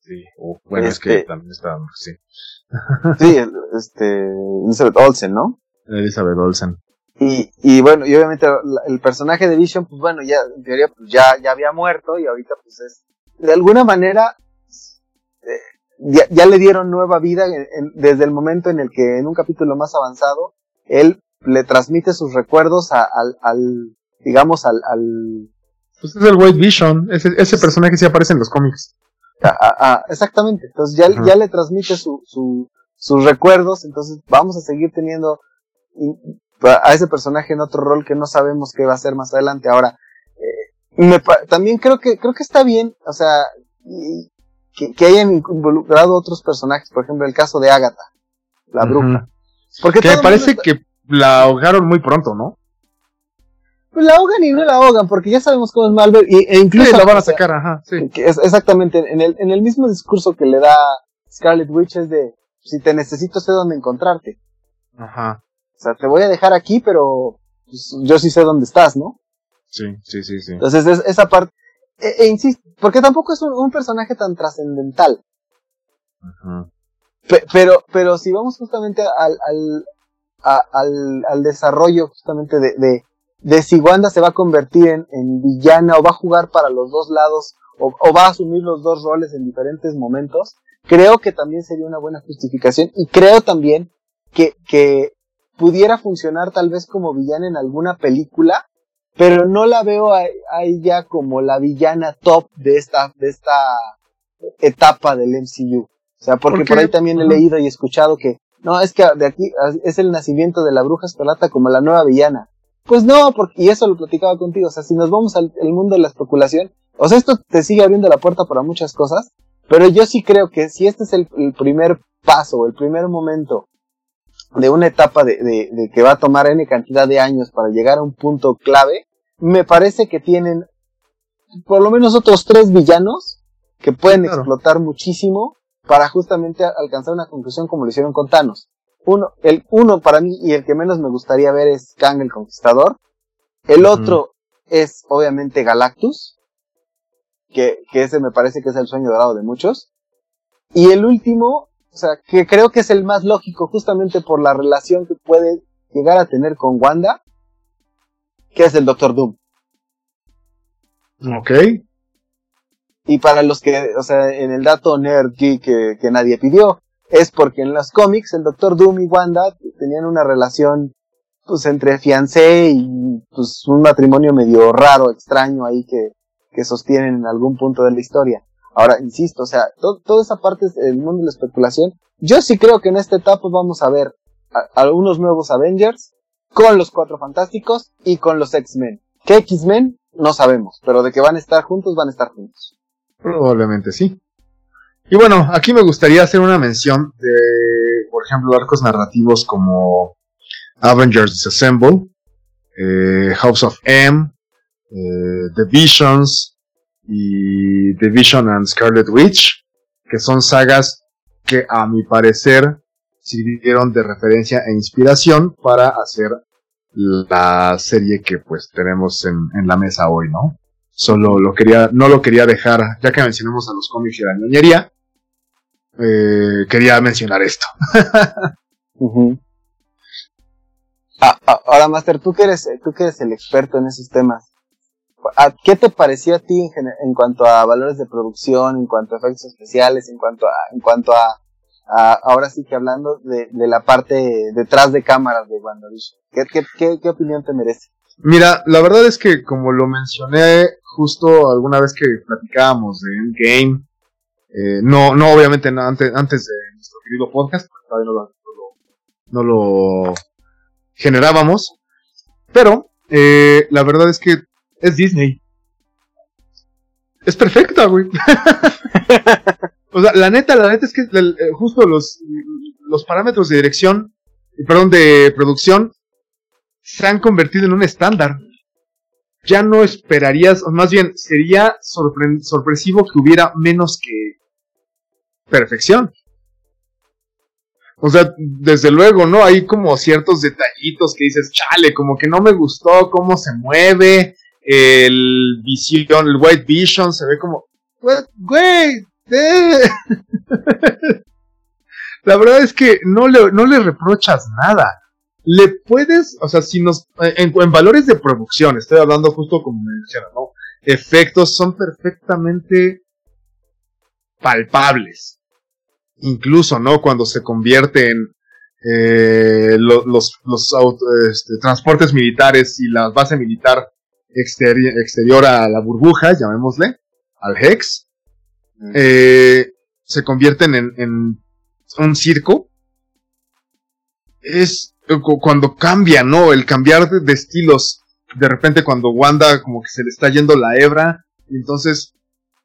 Sí, bueno, es que este también está, sí. sí, este, Elizabeth Olsen, ¿no? Elizabeth Olsen. Y, y bueno, y obviamente el personaje de Vision, pues bueno, ya en teoría pues ya, ya había muerto y ahorita pues es, de alguna manera, eh, ya, le dieron nueva vida desde el momento en el que en un capítulo más avanzado, él le transmite sus recuerdos al, al digamos, al, al... Pues es el White Vision, ese, ese personaje sí aparece en los cómics. exactamente, entonces ya, ya le transmite su, su, sus recuerdos, entonces vamos a seguir teniendo a ese personaje en otro rol que no sabemos qué va a ser más adelante. Ahora, eh, también creo que, creo que está bien, o sea, que, hayan involucrado otros personajes, por ejemplo, el caso de Agatha, la bruja. Porque me parece que la ahogaron muy pronto, ¿no? Pues la ahogan y no la ahogan, porque ya sabemos cómo es Malver, y, e incluso la van a sacar, ajá, sí. exactamente, en el, en el mismo discurso que le da Scarlet Witch es de, si te necesito sé dónde encontrarte. Ajá. O sea, te voy a dejar aquí, pero pues, yo sí sé dónde estás, ¿no? Sí, sí, sí, sí. Entonces, esa parte, e, e, insisto, porque tampoco es un, personaje tan trascendental. Ajá. pero, pero si vamos justamente al, al, al, al desarrollo justamente de, de, de, si Wanda se va a convertir en, en, villana o va a jugar para los dos lados o, o va a asumir los dos roles en diferentes momentos, creo que también sería una buena justificación y creo también que, que pudiera funcionar tal vez como villana en alguna película, pero no la veo a, a ella como la villana top de esta, de esta etapa del MCU. O sea, porque ¿Por, por ahí también he leído y escuchado que, no, es que de aquí es el nacimiento de la bruja escarlata como la nueva villana. Pues no, porque, y eso lo platicaba contigo, o sea, si nos vamos al mundo de la especulación, o sea, esto te sigue abriendo la puerta para muchas cosas, pero yo sí creo que si este es el, el primer paso, el primer momento de una etapa de, de, de, que va a tomar N cantidad de años para llegar a un punto clave, me parece que tienen por lo menos otros tres villanos que pueden claro. explotar muchísimo para justamente alcanzar una conclusión como lo hicieron con Thanos. Uno, el uno para mí y el que menos me gustaría ver es Kang el Conquistador. El otro mm. es obviamente Galactus, que, que ese me parece que es el sueño dorado de muchos. Y el último, sea, que creo que es el más lógico justamente por la relación que puede llegar a tener con Wanda, que es el Doctor Doom. Ok. Y para los que, o sea, en el dato nerd geek que, que nadie pidió, es porque en los cómics el Doctor Doom y Wanda tenían una relación, pues, entre fiancé y, pues, un matrimonio medio raro, extraño ahí que, que sostienen en algún punto de la historia. Ahora, insisto, o sea, to toda esa parte del mundo de la especulación, yo sí creo que en esta etapa vamos a ver algunos nuevos Avengers con los Cuatro Fantásticos y con los X-Men. ¿Qué X-Men? No sabemos, pero de que van a estar juntos, van a estar juntos. Probablemente sí. Y bueno, aquí me gustaría hacer una mención de, por ejemplo, arcos narrativos como Avengers Disassemble, eh, House of M, eh, The Visions y The Vision and Scarlet Witch, que son sagas que a mi parecer sirvieron de referencia e inspiración para hacer la serie que pues tenemos en, la mesa hoy, ¿no? Solo lo quería, no lo quería dejar, ya que mencionamos a los cómics y la ñoñería, eh, quería mencionar esto. [LAUGHS] ah, ah, ahora, Master, tú que, eres, tú que eres el experto en esos temas, ¿qué te pareció a ti en, cuanto a valores de producción, en cuanto a efectos especiales, en cuanto a, en cuanto a, ahora sí que hablando de, de, la parte detrás de cámaras de WandaVision? ¿Qué, qué, opinión te merece? Mira, la verdad es que como lo mencioné justo alguna vez que platicábamos de Endgame, eh, no, no obviamente no, antes, antes de nuestro querido podcast, porque todavía no lo, no lo, no lo generábamos, pero eh, la verdad es que es Disney. Es perfecta, güey. [LAUGHS] o sea, la neta, la neta es que el, justo los, los parámetros de dirección, perdón, de producción se han convertido en un estándar. Ya no esperarías, o más bien sería sorpre sorpresivo que hubiera menos que perfección. O sea, desde luego, ¿no? Hay como ciertos detallitos que dices, chale, como que no me gustó cómo se mueve, el Vision, el White Vision se ve como, güey, [LAUGHS] la verdad es que no le, no le reprochas nada le puedes, o sea, si nos, en, valores de producción, estoy hablando justo como me mencionan, ¿no? Efectos son perfectamente palpables. Incluso, ¿no? Cuando se convierte en eh, lo, los, los este, transportes militares y la base militar exteri exterior a la burbuja, llamémosle, al Hex, eh, se convierten en, un circo. Es cuando cambia, ¿no? El cambiar de, estilos. De repente cuando Wanda como que se le está yendo la hebra. Entonces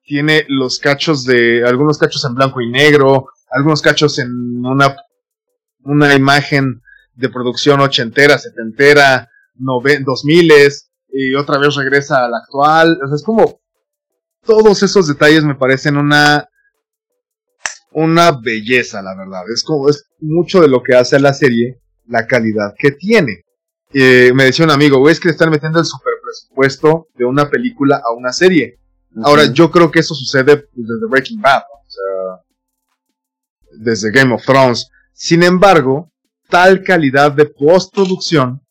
tiene los cachos de. algunos cachos en blanco y negro. Algunos cachos en una. una imagen de producción ochentera, setentera, dos miles. Y otra vez regresa al actual. O sea, es como. Todos esos detalles me parecen una. Una belleza, la verdad. Es como. Es mucho de lo que hace la serie la calidad que tiene. Eh, me decía un amigo, güey, es que le están metiendo el super presupuesto de una película a una serie. Uh -huh. Ahora, yo creo que eso sucede desde Breaking Bad. O sea, desde Game of Thrones. Sin embargo, tal calidad de postproducción,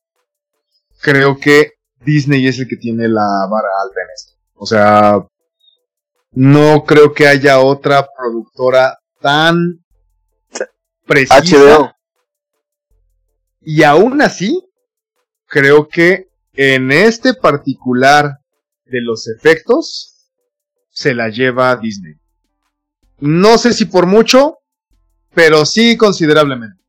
creo que Disney es el que tiene la vara alta en esto. O sea, no creo que haya otra productora tan precisa. Y aún así, creo que en este particular de los efectos, se la lleva Disney. No sé si por mucho, pero sí considerablemente.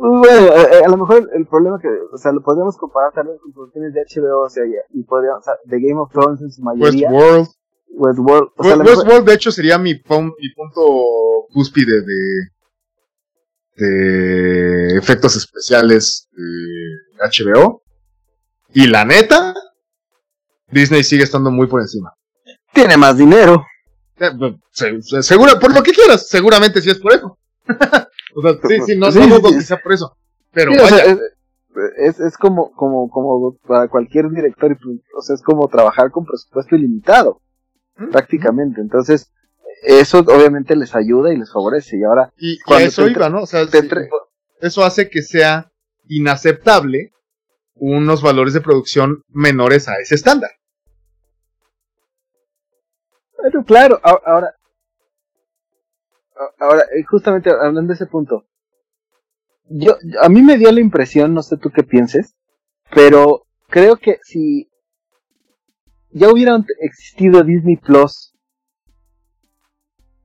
Bueno, eh, a, lo mejor el problema que, o sea, lo podríamos comparar también con producciones de HBO, o sea, y podríamos, o sea, de Game of Thrones en su mayoría. Westworld. Westworld. O sea, Westworld, de hecho, sería mi, mi punto cúspide de, de efectos especiales de HBO. Y la neta, Disney sigue estando muy por encima. Tiene más dinero. Eh, seguro, por lo que quieras, seguramente sí es por eso. [LAUGHS] o sea, sí, sí, no, sí, que sea por eso. Pero es, es, como, como, como para cualquier director, o sea, es como trabajar con presupuesto ilimitado, prácticamente. Entonces, eso obviamente les ayuda y les favorece. Y ahora, y, eso iba, ¿no? O sea, eso hace que sea inaceptable unos valores de producción menores a ese estándar. Pero claro, ahora, ahora, eh, justamente hablando de ese punto, yo, a mí me dio la impresión, no sé tú qué pienses, pero creo que si ya hubiera existido Disney Plus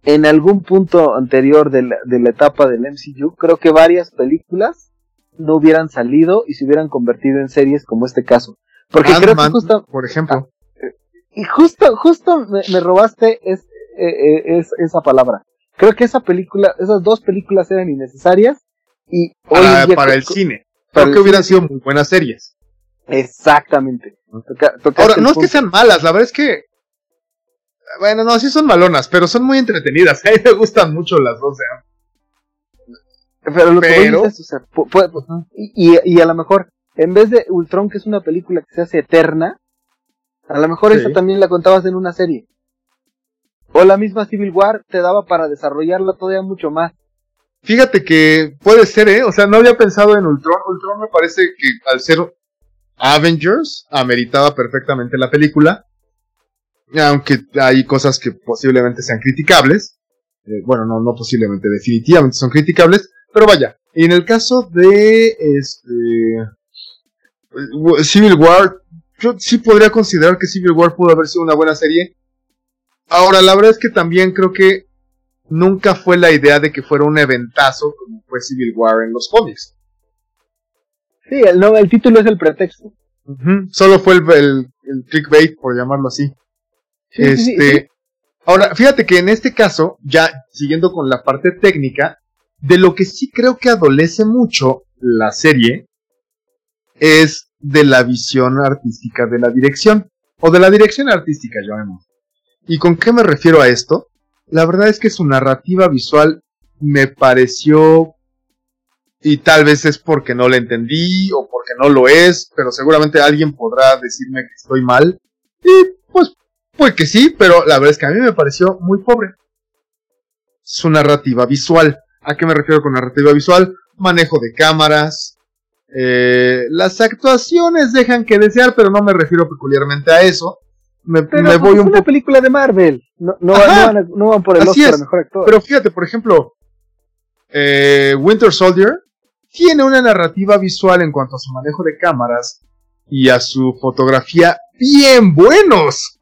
en algún punto anterior de la, de la etapa del MCU, creo que varias películas no hubieran salido y se hubieran convertido en series como este caso. Porque creo que justo, por ejemplo. Ah, y justo, justo me, robaste es, eh, eh, es, esa palabra. Creo que esa película, esas dos películas eran innecesarias y para, para el cine. Creo que hubieran sido muy buenas series. Exactamente. Ahora, no es que sean malas, la verdad es que bueno, no, sí son malonas, pero son muy entretenidas. [LAUGHS] A mí me gustan mucho las dos. ¿eh? Pero lo que dices, o sea, y, y, a lo mejor, en vez de Ultron, que es una película que se hace eterna, a lo mejor esa también la contabas en una serie. O la misma Civil War te daba para desarrollarla todavía mucho más. Fíjate que puede ser, ¿eh? O sea, no había pensado en Ultron. Ultron me parece que al ser Avengers, ameritaba perfectamente la película. Aunque hay cosas que posiblemente sean criticables. Eh, bueno, no, no posiblemente, definitivamente son criticables. Pero vaya, en el caso de este Civil War, yo sí podría considerar que Civil War pudo haber sido una buena serie. Ahora, la verdad es que también creo que nunca fue la idea de que fuera un eventazo como fue Civil War en los cómics. Sí, el, no, el título es el pretexto. Solo fue el, clickbait, por llamarlo así. este, ahora, fíjate que en este caso, ya siguiendo con la parte técnica, de lo que sí creo que adolece mucho la serie es de la visión artística de la dirección, o de la dirección artística, llamemos. ¿Y con qué me refiero a esto? La verdad es que su narrativa visual me pareció, y tal vez es porque no la entendí o porque no lo es, pero seguramente alguien podrá decirme que estoy mal. Y pues, pues que sí, pero la verdad es que a mí me pareció muy pobre. Su narrativa visual. ¿A qué me refiero con narrativa visual? Manejo de cámaras. Eh, las actuaciones dejan que desear, pero no me refiero peculiarmente a eso. Me, me pues, voy un una película de Marvel. No, no, van, no, van, por el Oscar mejor actor. Pero fíjate, por ejemplo, eh, Winter Soldier tiene una narrativa visual en cuanto a su manejo de cámaras y a su fotografía bien buenos.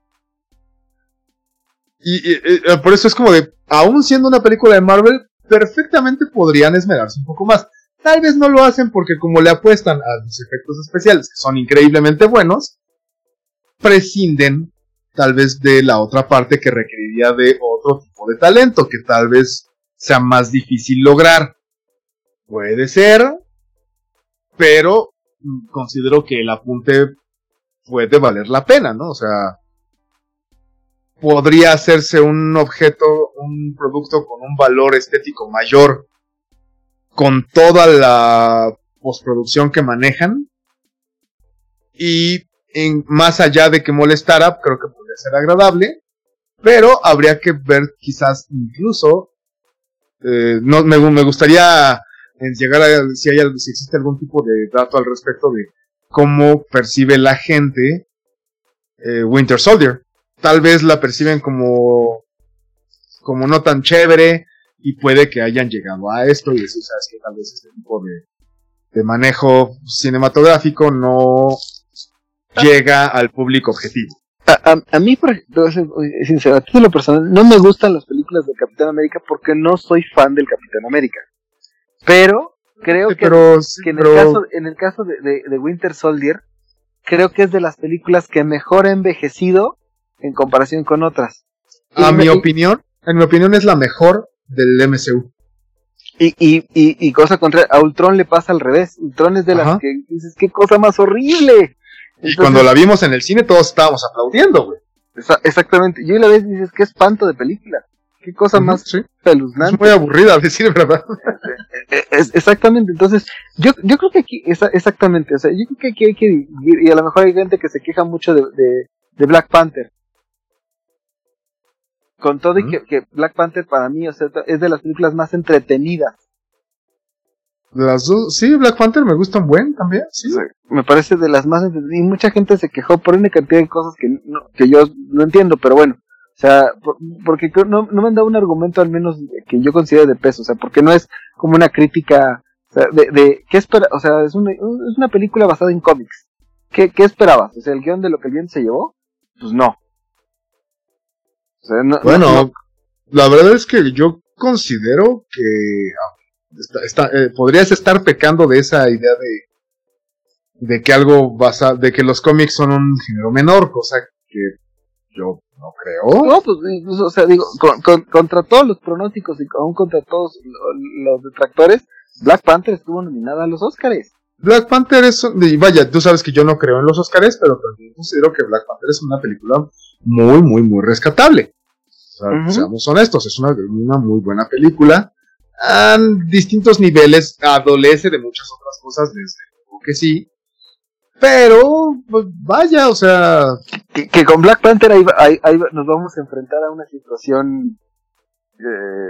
Y, y por eso es como de, aún siendo una película de Marvel, perfectamente podrían esmerarse un poco más. Tal vez no lo hacen porque como le apuestan a los efectos especiales, que son increíblemente buenos, prescinden tal vez de la otra parte que requeriría de otro tipo de talento, que tal vez sea más difícil lograr. Puede ser, pero considero que el apunte puede valer la pena, ¿no? O sea, podría hacerse un objeto, un producto con un valor estético mayor con toda la postproducción que manejan y en, más allá de que molestara, creo que podría ser agradable, pero habría que ver quizás incluso eh, no, me, gustaría eh, llegar a si, hay, si existe algún tipo de dato al respecto de cómo percibe la gente eh, Winter Soldier. Tal vez la perciben como, como no tan chévere y puede que hayan llegado a esto y decir, sabes que tal vez este tipo de, de manejo cinematográfico no llega al público objetivo. A, a, a mí, por sincero, a lo personal, no me gustan las películas de Capitán América porque no soy fan del Capitán América. Pero creo que, Pero, que en, pero- el caso, en el caso de, de- de Winter Soldier, creo que es de las películas que mejor ha envejecido en comparación con otras. a mi opinión, en mi opinión es la mejor del MCU. Y, y, y, y cosa contraria, a Ultron le pasa al revés. Ultron es de las que dices, qué cosa más horrible. Y cuando la vimos en el cine todos estábamos aplaudiendo, güey. esa- exactamente. Y la vez dices, qué espanto de película. Qué cosa más sí. espeluznante. Es muy aburrida, a decir verdad. [LAUGHS] Eh, es- exactamente, entonces, yo, yo creo que aquí, esa- exactamente, o sea, yo creo que aquí hay que dividir, y a lo mejor hay gente que se queja mucho de, de, de Black Panther. Con todo y que Black Panther para mí, o sea, es de las películas más entretenidas. Las dos, sí, Black Panther me gusta un buen también, sí. O sea, me parece de las más. Y mucha gente se quejó por una cantidad de cosas que, no, que yo no entiendo, pero bueno. O sea, por- porque no, no me han dado un argumento al menos que yo considero de peso, o sea, porque no es como una crítica o sea, de, de ¿qué espera? O sea, es una, es una película basada en cómics. ¿Qué, ¿Qué esperabas? O sea, el guion de lo que el viento se llevó, pues no. O sea, no- Bueno, no- no- la verdad es que yo considero que está- está- eh, podrías estar pecando de esa idea de, de que algo basa, de que los cómics son un género menor, cosa que yo no creo. No, pues, pues, o sea, digo, con- con- contra todos los pronósticos y aún contra todos lo- los detractores, Black Panther estuvo nominada a los Oscars. Black Panther es, y vaya, tú sabes que yo no creo en los Oscars, pero también considero que Black Panther es una película muy, muy, muy rescatable. O sea, Ujú. Seamos honestos, es una, una muy buena película. A distintos niveles, adolece de muchas otras cosas, desde luego que sí. Pero, pues, vaya, o sea, Que, que con Black Panther ahí, ahí- ahí nos vamos a enfrentar a una situación eh,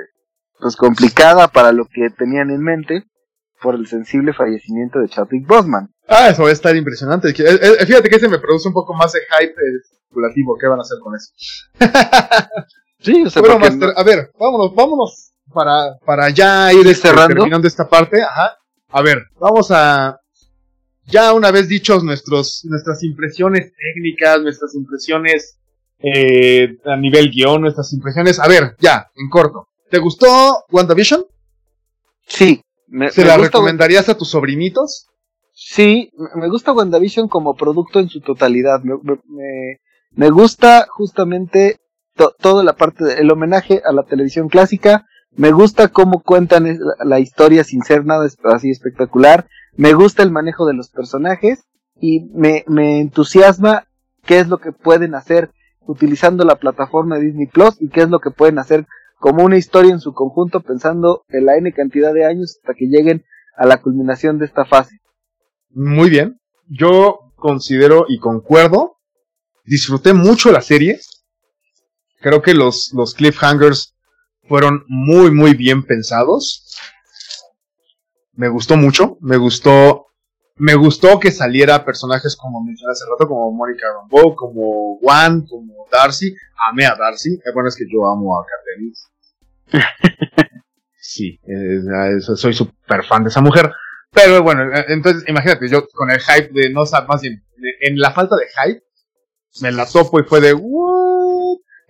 pues complicada para lo que tenían en mente por el sensible fallecimiento de Chadwick Boseman. ah, eso va a estar impresionante. Eh, eh, Fíjate que ese me produce un poco más de hype eh, especulativo. ¿Qué van a hacer con eso? [LAUGHS] Sí, o sea, Bueno, Master, no- a ver, vámonos, vámonos para, para ya ir este, cerrando. terminando esta parte. Ajá. A ver, vamos a. Ya una vez dichos nuestros, nuestras impresiones técnicas, nuestras impresiones eh, a nivel guion, nuestras impresiones. A ver, ya, en corto. ¿Te gustó WandaVision? sí, me, ¿Se me la gusta, recomendarías a tus sobrinitos? sí, me- gusta WandaVision como producto en su totalidad. Me- me- me gusta justamente to- toda la parte del homenaje a la televisión clásica. Me gusta cómo cuentan la, historia sin ser nada así espectacular. Me gusta el manejo de los personajes y me, me entusiasma qué es lo que pueden hacer utilizando la plataforma de Disney Plus y qué es lo que pueden hacer como una historia en su conjunto pensando en la N cantidad de años hasta que lleguen a la culminación de esta fase. Muy bien. Yo considero y concuerdo. Disfruté mucho la serie. Creo que los, los cliffhangers fueron muy, muy bien pensados. Me gustó mucho. Me gustó. Me gustó que saliera personajes como mencioné hace rato, como Mónica Rambeau, como Juan, como Darcy. Amé a Darcy. Bueno, es que yo amo a Katniss. [LAUGHS] sí, soy súper fan de esa mujer. Pero bueno, eh, entonces imagínate, yo con el hype de no más bien, de- en la falta de hype, me la topo y fue de "What?".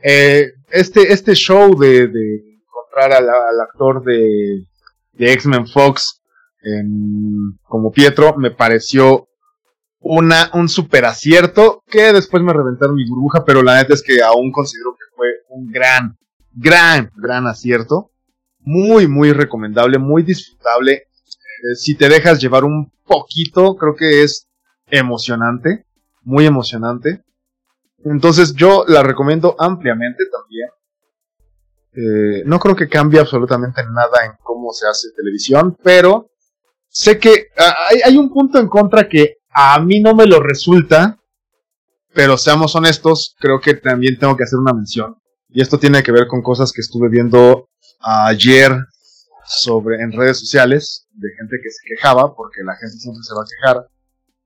Eh, este, este show de, encontrar al, actor de, de X-Men Fox como Pietro me pareció una, un super acierto que después me reventaron mi burbuja, pero la neta es que aún considero que fue un gran, gran, gran acierto. Muy, muy recomendable, muy disfrutable. Eh, si te dejas llevar un poquito, creo que es emocionante, muy emocionante. Entonces yo la recomiendo ampliamente también. Eh, no creo que cambie absolutamente nada en cómo se hace televisión, pero sé que ah, hay, hay un punto en contra que a mí no me lo resulta, pero seamos honestos, creo que también tengo que hacer una mención. Y esto tiene que ver con cosas que estuve viendo ayer sobre en redes sociales de gente que se quejaba porque la gente siempre se va a quejar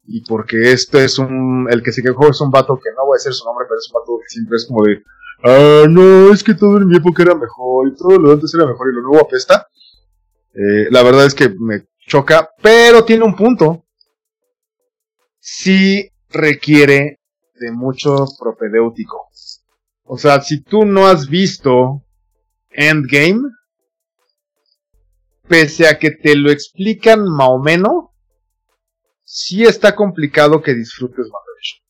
y porque este es un el que se quejó es un vato que no voy a decir su nombre pero es un vato que siempre es como de ah no es que todo en mi época era mejor y todo lo antes era mejor y lo nuevo apesta eh, la verdad es que me choca pero tiene un punto. Sí requiere de mucho propedéutico. O sea si tú no has visto Endgame pese a que te lo explican más o menos, sí está complicado que disfrutes WandaVision.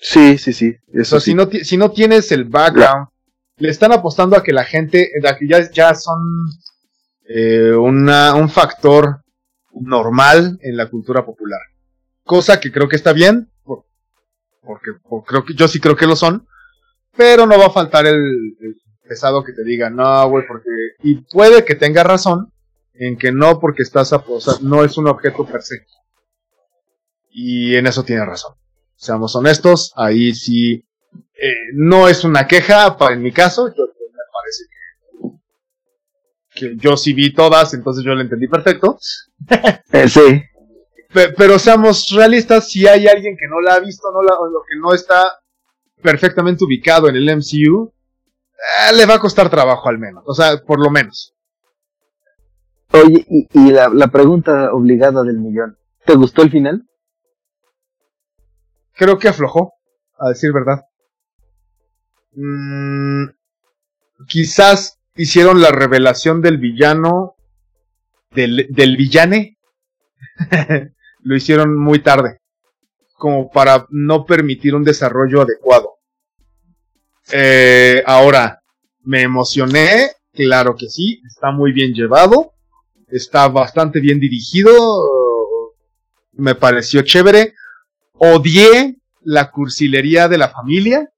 Sí, sí, sí. Eso o sea, si, no, si no tienes el background, le están apostando a que la gente, a que ya, ya son eh, una, un factor normal en la cultura popular. Cosa que creo que está bien, porque, creo que yo sí creo que lo son, pero no va a faltar el, el pesado que te diga, no, güey, porque... Y puede que tenga razón, en que no porque estás a, o sea, no es un objeto per se. Y en eso tiene razón. Seamos honestos, ahí sí eh, no es una queja para en mi caso, yo, me parece que, yo sí vi todas, entonces yo la entendí perfecto. [LAUGHS] Eh, sí. Pero, seamos realistas, si hay alguien que no la ha visto, no la, o que no está perfectamente ubicado en el MCU, eh, le va a costar trabajo al menos, o sea, por lo menos. Oye, y, la, la, pregunta obligada del millón, ¿te gustó el final? Creo que aflojó, a decir verdad. Mm, quizás hicieron la revelación del villano, del, del villane, [LAUGHS] lo hicieron muy tarde, como para no permitir un desarrollo adecuado. Eh, ahora, me emocioné, claro que sí, está muy bien llevado está bastante bien dirigido, me pareció chévere. Odié la cursilería de la familia,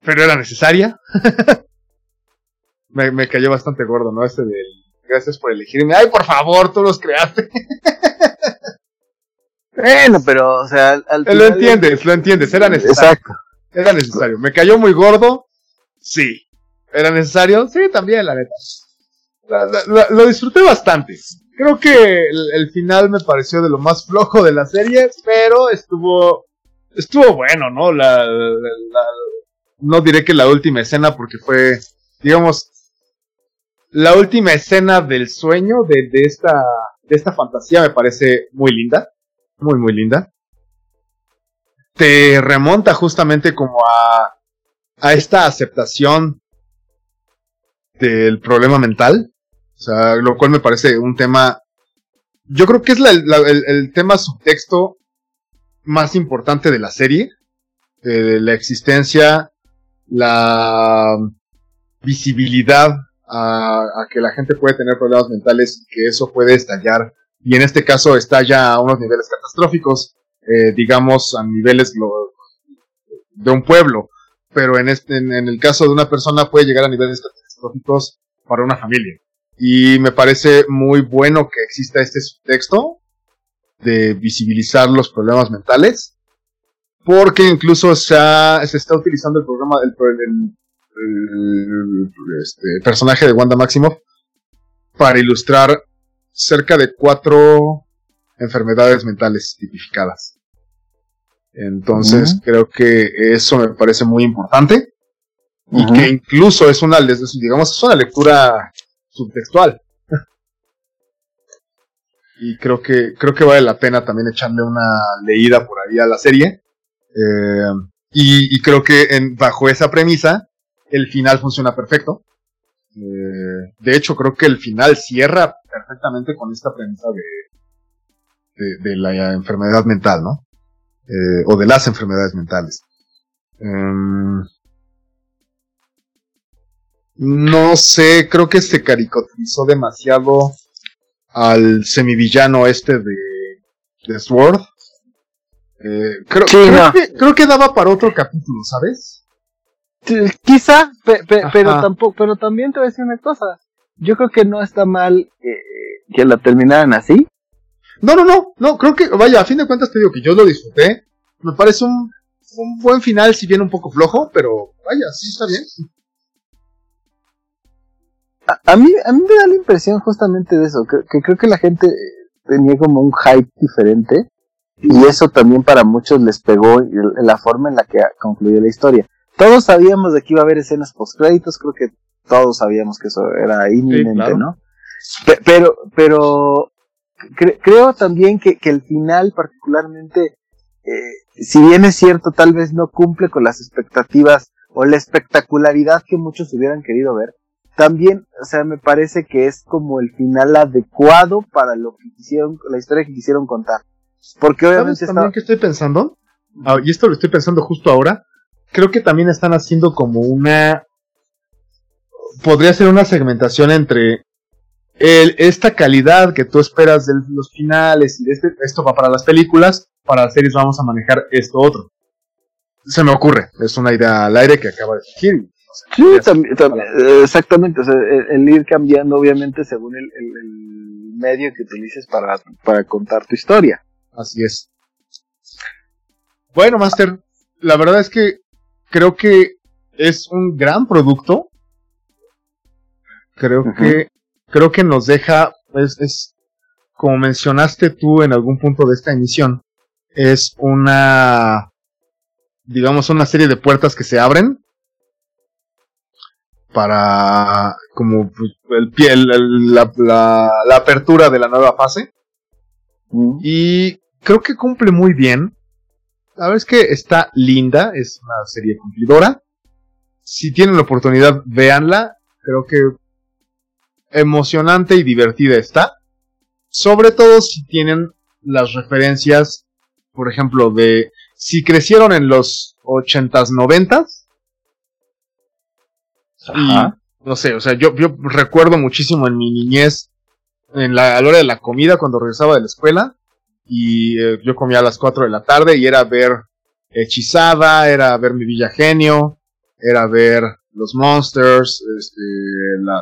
pero era necesaria. [LAUGHS] me, cayó bastante gordo, ¿no? Este del gracias por elegirme. Ay, por favor, tú los creaste. [LAUGHS] bueno, pero, o sea, al Lo entiendes, lo entiendes, era necesario. Exacto. Era necesario. Me cayó muy gordo, sí. ¿Era necesario? Sí, también, la neta lo disfruté bastante. Creo que el, final me pareció de lo más flojo de la serie, pero estuvo estuvo bueno, ¿no? La, no diré que la última escena porque fue, digamos, la última escena del sueño de, de esta de esta fantasía me parece muy linda, muy muy linda. Te remonta justamente como a a esta aceptación del problema mental o sea, lo cual me parece un tema. Yo creo que es el, tema subtexto más importante de la serie. Eh, la existencia, la visibilidad a, que la gente puede tener problemas mentales y que eso puede estallar. Y en este caso estalla a unos niveles catastróficos, eh, digamos, a niveles de un pueblo. Pero en, este, en el caso de una persona puede llegar a niveles catastróficos para una familia. Y me parece muy bueno que exista este subtexto de visibilizar los problemas mentales. Porque incluso se, se está utilizando el programa, el, este, personaje de Wanda Maximoff para ilustrar cerca de cuatro enfermedades mentales tipificadas. Entonces creo que eso me parece muy importante y que incluso es una, digamos, es una lectura subtextual. y creo que, creo que vale la pena también echarle una leída por ahí a la serie. Eh, y, creo que en, bajo esa premisa, el final funciona perfecto. Eh, de hecho, creo que el final cierra perfectamente con esta premisa de, de, la enfermedad mental, ¿no? Eh, o de las enfermedades mentales. Em, no sé, creo que se caricaturizó demasiado al semivillano este de, de Sword. Eh, creo, que, creo que daba para otro capítulo, ¿sabes? Quizá, pero tampoco, pero también te voy a decir una cosa. Yo creo que no está mal eh, que la terminaran así. No, no, no, no, creo que, vaya, a fin de cuentas te digo que yo lo disfruté. Me parece un, un buen final, si bien un poco flojo, pero vaya, sí está bien. A mí, a mí me da la impresión justamente de eso, que, creo que la gente tenía como un hype diferente y eso también para muchos les pegó la forma en la que concluyó la historia. Todos sabíamos de que iba a haber escenas post créditos, creo que todos sabíamos que eso era inminente, ¿no? Pero, pero creo también que, que el final particularmente, eh, si bien es cierto, tal vez no cumple con las expectativas o la espectacularidad que muchos hubieran querido ver, también, o sea, me parece que es como el final adecuado para lo que quisieron, la historia que quisieron contar. Porque obviamente ¿Sabes también que estoy pensando? Ah, y esto lo estoy pensando justo ahora. Creo que también están haciendo como una podría ser una segmentación entre el, esta calidad que tú esperas de los finales y este, esto va para las películas, para las series vamos a manejar esto otro. Se me ocurre, es una idea al aire que acaba de surgir. Sí, también, exactamente, o sea, el, ir cambiando obviamente según el, medio que utilices para, para contar tu historia. Así es. Bueno, Master, la verdad es que creo que es un gran producto. Creo que creo que nos deja, es, es, como mencionaste tú en algún punto de esta emisión, es una, digamos, una serie de puertas que se abren para, como pues, el pie, la, la, apertura de la nueva fase. Y creo que cumple muy bien. La verdad es que está linda, es una serie cumplidora. Si tienen la oportunidad, véanla. Creo que emocionante y divertida está. Sobre todo si tienen las referencias, por ejemplo, de si crecieron en los 80s, 90s. Y, no sé, o sea, yo, recuerdo muchísimo en mi niñez, en la, a la hora de la comida, cuando regresaba de la escuela, y eh, yo comía a las 4 de la tarde y era ver Hechizada, era ver mi Villa Genio, era ver los Monsters, este,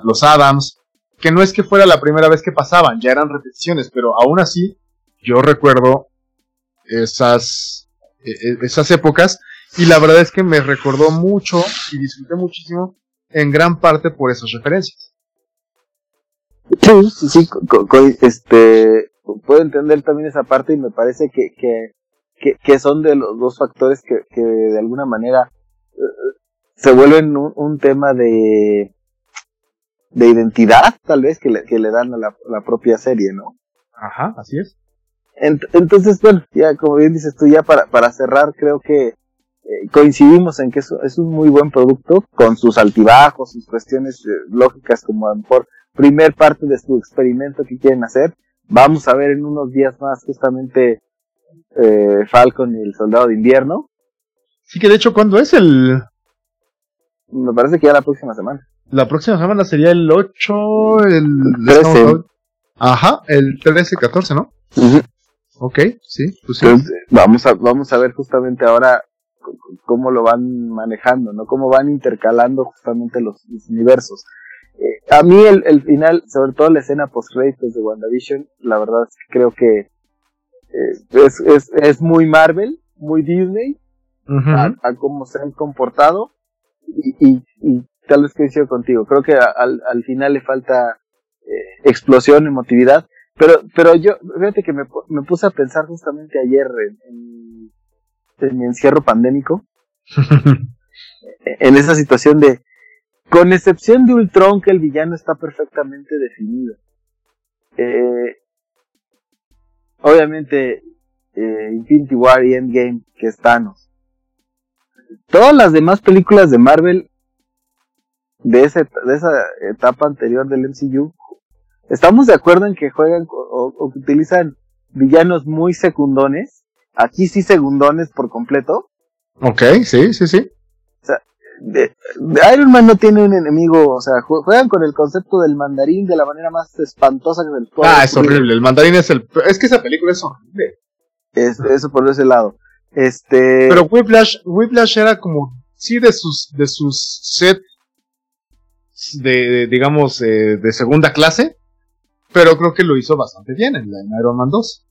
los Adams, que no es que fuera la primera vez que pasaban, ya eran repeticiones, pero aún así yo recuerdo esas, e, e, esas épocas y la verdad es que me recordó mucho y disfruté muchísimo en gran parte por esas referencias. Sí, sí, sí, este, puedo entender también esa parte y me parece que, que, que, son de los dos factores que, que de alguna manera eh, se vuelven un tema de, de identidad, tal vez, que le, que le dan a la, la propia serie, ¿no? Ajá, así es. entonces, bueno, ya como bien dices tú, ya para, para cerrar, creo que eh, coincidimos en que es, es, un muy buen producto, con sus altibajos, sus cuestiones eh, lógicas, como a lo mejor primer parte de su experimento que quieren hacer. Vamos a ver en unos días más justamente eh, Falcon y el Soldado de Invierno. Sí, que de hecho, ¿cuándo es el...? Me parece que ya la próxima semana. La próxima semana sería el 8, el 13. Ajá, el 13, 14, ¿no? Ok, sí, pues sí. vamos a, vamos a ver justamente ahora cómo lo van manejando, ¿no? Cómo van intercalando justamente los, universos. Eh, a mí el, el, final, sobre todo la escena post-créditos de WandaVision, la verdad es que creo que eh, es, es, es, muy Marvel, muy Disney, a, cómo se han comportado y, y, y tal vez coincido contigo. Creo que al, al final le falta eh, explosión, emotividad. Pero, pero yo, fíjate que me, me puse a pensar justamente ayer en, en, mi encierro pandémico. [LAUGHS] en esa situación de, con excepción de Ultron, que el villano está perfectamente definido. Eh, obviamente, eh, Infinity War y Endgame, que es Thanos. Todas las demás películas de Marvel de, ese, de esa etapa anterior del MCU, estamos de acuerdo en que juegan o, que utilizan villanos muy secundones, aquí sí segundones por completo. Ok, sí, sí, sí. O sea, Iron Man no tiene un enemigo, o sea, juegan con el concepto del mandarín de la manera más espantosa que del Ah, es horrible, el mandarín es el... Es que esa película es horrible. Es, eso por ese lado. Este... Pero Whiplash, Whiplash era como, sí, de sus, de sus set de, digamos, eh, de segunda clase, pero creo que lo hizo bastante bien en, Iron Man 2.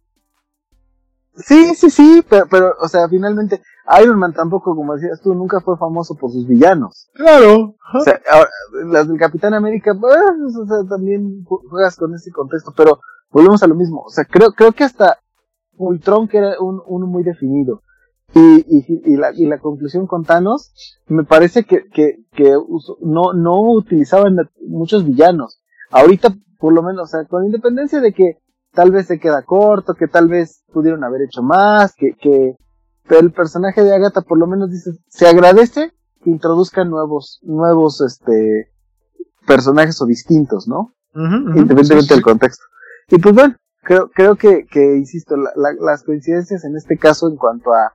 Sí, sí, sí, pero, pero, o sea, finalmente, Iron Man tampoco, como decías tú, nunca fue famoso por sus villanos. Claro. O sea, ahora, las del Capitán América, pues, o sea, también juegas con ese contexto, pero volvemos a lo mismo. O sea, creo, creo que hasta Ultron, que era un, uno muy definido, y, y, y, la, y la conclusión con Thanos, me parece que, que, que no, no utilizaban muchos villanos. Ahorita, por lo menos, o sea, con independencia de que tal vez se queda corto, que tal vez pudieron haber hecho más, que, que, pero el personaje de Agatha por lo menos dice, se agradece que introduzcan nuevos, nuevos, este, personajes o distintos, ¿no? Independientemente del contexto. Y pues bueno, creo, creo que, que insisto, las coincidencias en este caso en cuanto a,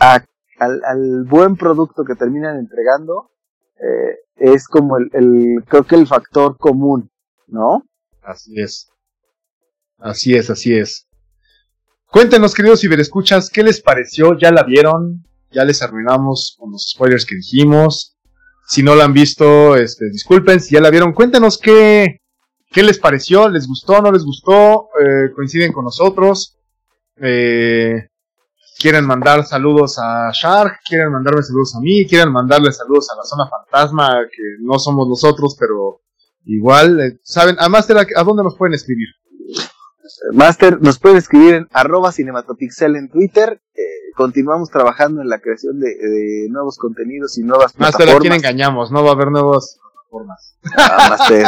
a al, al, buen producto que terminan entregando, eh, es como el, el, creo que el factor común, ¿no? Así es. Así es, así es. Cuéntenos, queridos ciberescuchas, ¿qué les pareció? ¿Ya la vieron? ¿Ya les arruinamos con los spoilers que dijimos? Si no la han visto, este, disculpen, si ya la vieron, cuéntenos qué, qué les pareció, ¿les gustó, no les gustó? Eh, ¿Coinciden con nosotros? Eh, ¿Quieren mandar saludos a Shark? ¿Quieren mandarme saludos a mí? ¿Quieren mandarle saludos a la zona fantasma? Que no somos nosotros, pero igual, eh, ¿saben? A Master, ¿a dónde nos pueden escribir? Master, nos pueden escribir en arroba cinematopixel en Twitter. Eh, continuamos trabajando en la creación de, nuevos contenidos y nuevas Master, plataformas. ¿a quién engañamos? No va a haber nuevas plataformas. Ah, Master.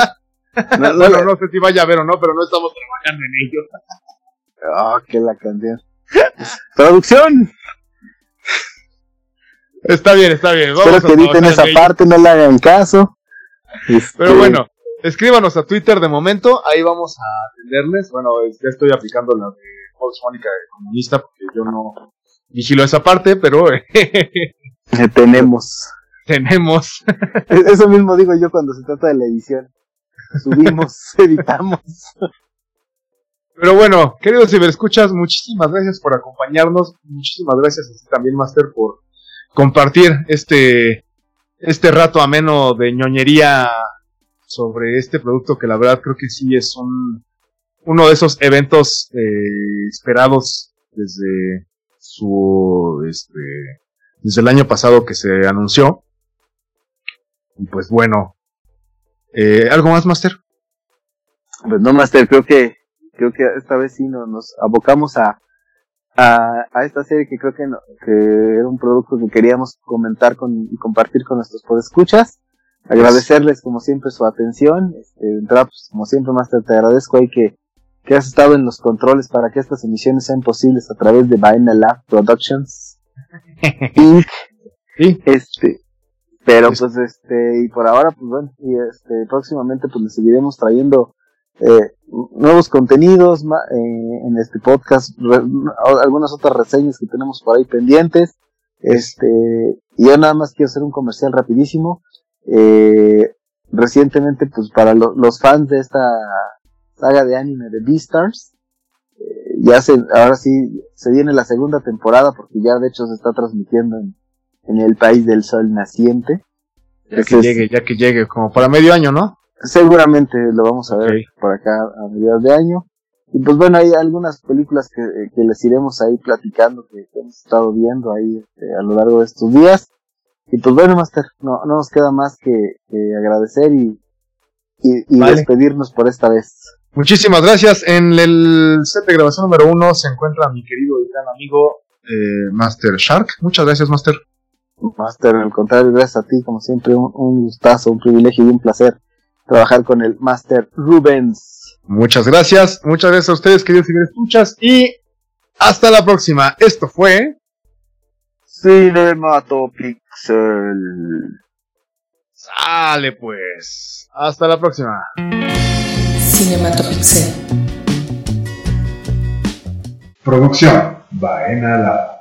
[LAUGHS] no, no, sé si vaya a haber o no, pero no estamos trabajando en ello. Oh, qué la canción. ¡Producción! Está bien, está bien. Vamos Espero que editen esa parte, no le hagan caso. Pero este, bueno, Escríbanos a Twitter de momento, ahí vamos a atenderles. Bueno, ya estoy aplicando la de Fox Mónica de comunista porque yo no vigilo esa parte, pero [LAUGHS] tenemos. [LAUGHS] Tenemos. Eso mismo digo yo cuando se trata de la edición. Subimos, [LAUGHS] editamos. Pero bueno, queridos ciberescuchas, muchísimas gracias por acompañarnos. Muchísimas gracias a también, Master, por compartir este, este rato ameno de ñoñería sobre este producto que la verdad creo que sí es un, uno de esos eventos eh, esperados desde su, este, desde el año pasado que se anunció. Y pues bueno, eh, ¿algo más, Master? Pues no, Master, creo que, creo que esta vez sí nos abocamos a, a, esta serie que creo que, que era un producto que queríamos comentar con, y compartir con nuestros podescuchas agradecerles como siempre su atención. Este, pues, como siempre, Master, te agradezco ahí que, que has estado en los controles para que estas emisiones sean posibles a través de Vaina Lab Productions [LAUGHS] Inc. Este, pero pues este, y por ahora, pues bueno, y este, próximamente pues les seguiremos trayendo eh, nuevos contenidos eh, en este podcast, algunas otras reseñas que tenemos por ahí pendientes. Este, y yo nada más quiero hacer un comercial rapidísimo. Eh, recientemente, pues para los fans de esta saga de anime de Beastars, eh, ya se, ahora sí se viene la segunda temporada porque ya de hecho se está transmitiendo en, el país del sol naciente. Ya que llegue, ya que llegue, como para medio año, ¿no? Seguramente lo vamos a ver por acá a mediados de año. Y pues bueno, hay algunas películas que, que les iremos ahí platicando que, hemos estado viendo ahí este, a lo largo de estos días. Y pues bueno, Master, no, no nos queda más que, agradecer y, y, despedirnos por esta vez. Muchísimas gracias. En el set de grabación número uno se encuentra mi querido y gran amigo eh, Master Shark. Muchas gracias, Master. Master, al contrario, gracias a ti, como siempre, un, un gustazo, un privilegio y un placer trabajar con el Master Rubens. Muchas gracias, muchas gracias a ustedes, queridos y escuchas, y hasta la próxima. Esto fue Cinematopixel. Sale pues. Hasta la próxima. Cinematopixel. Producción. Baena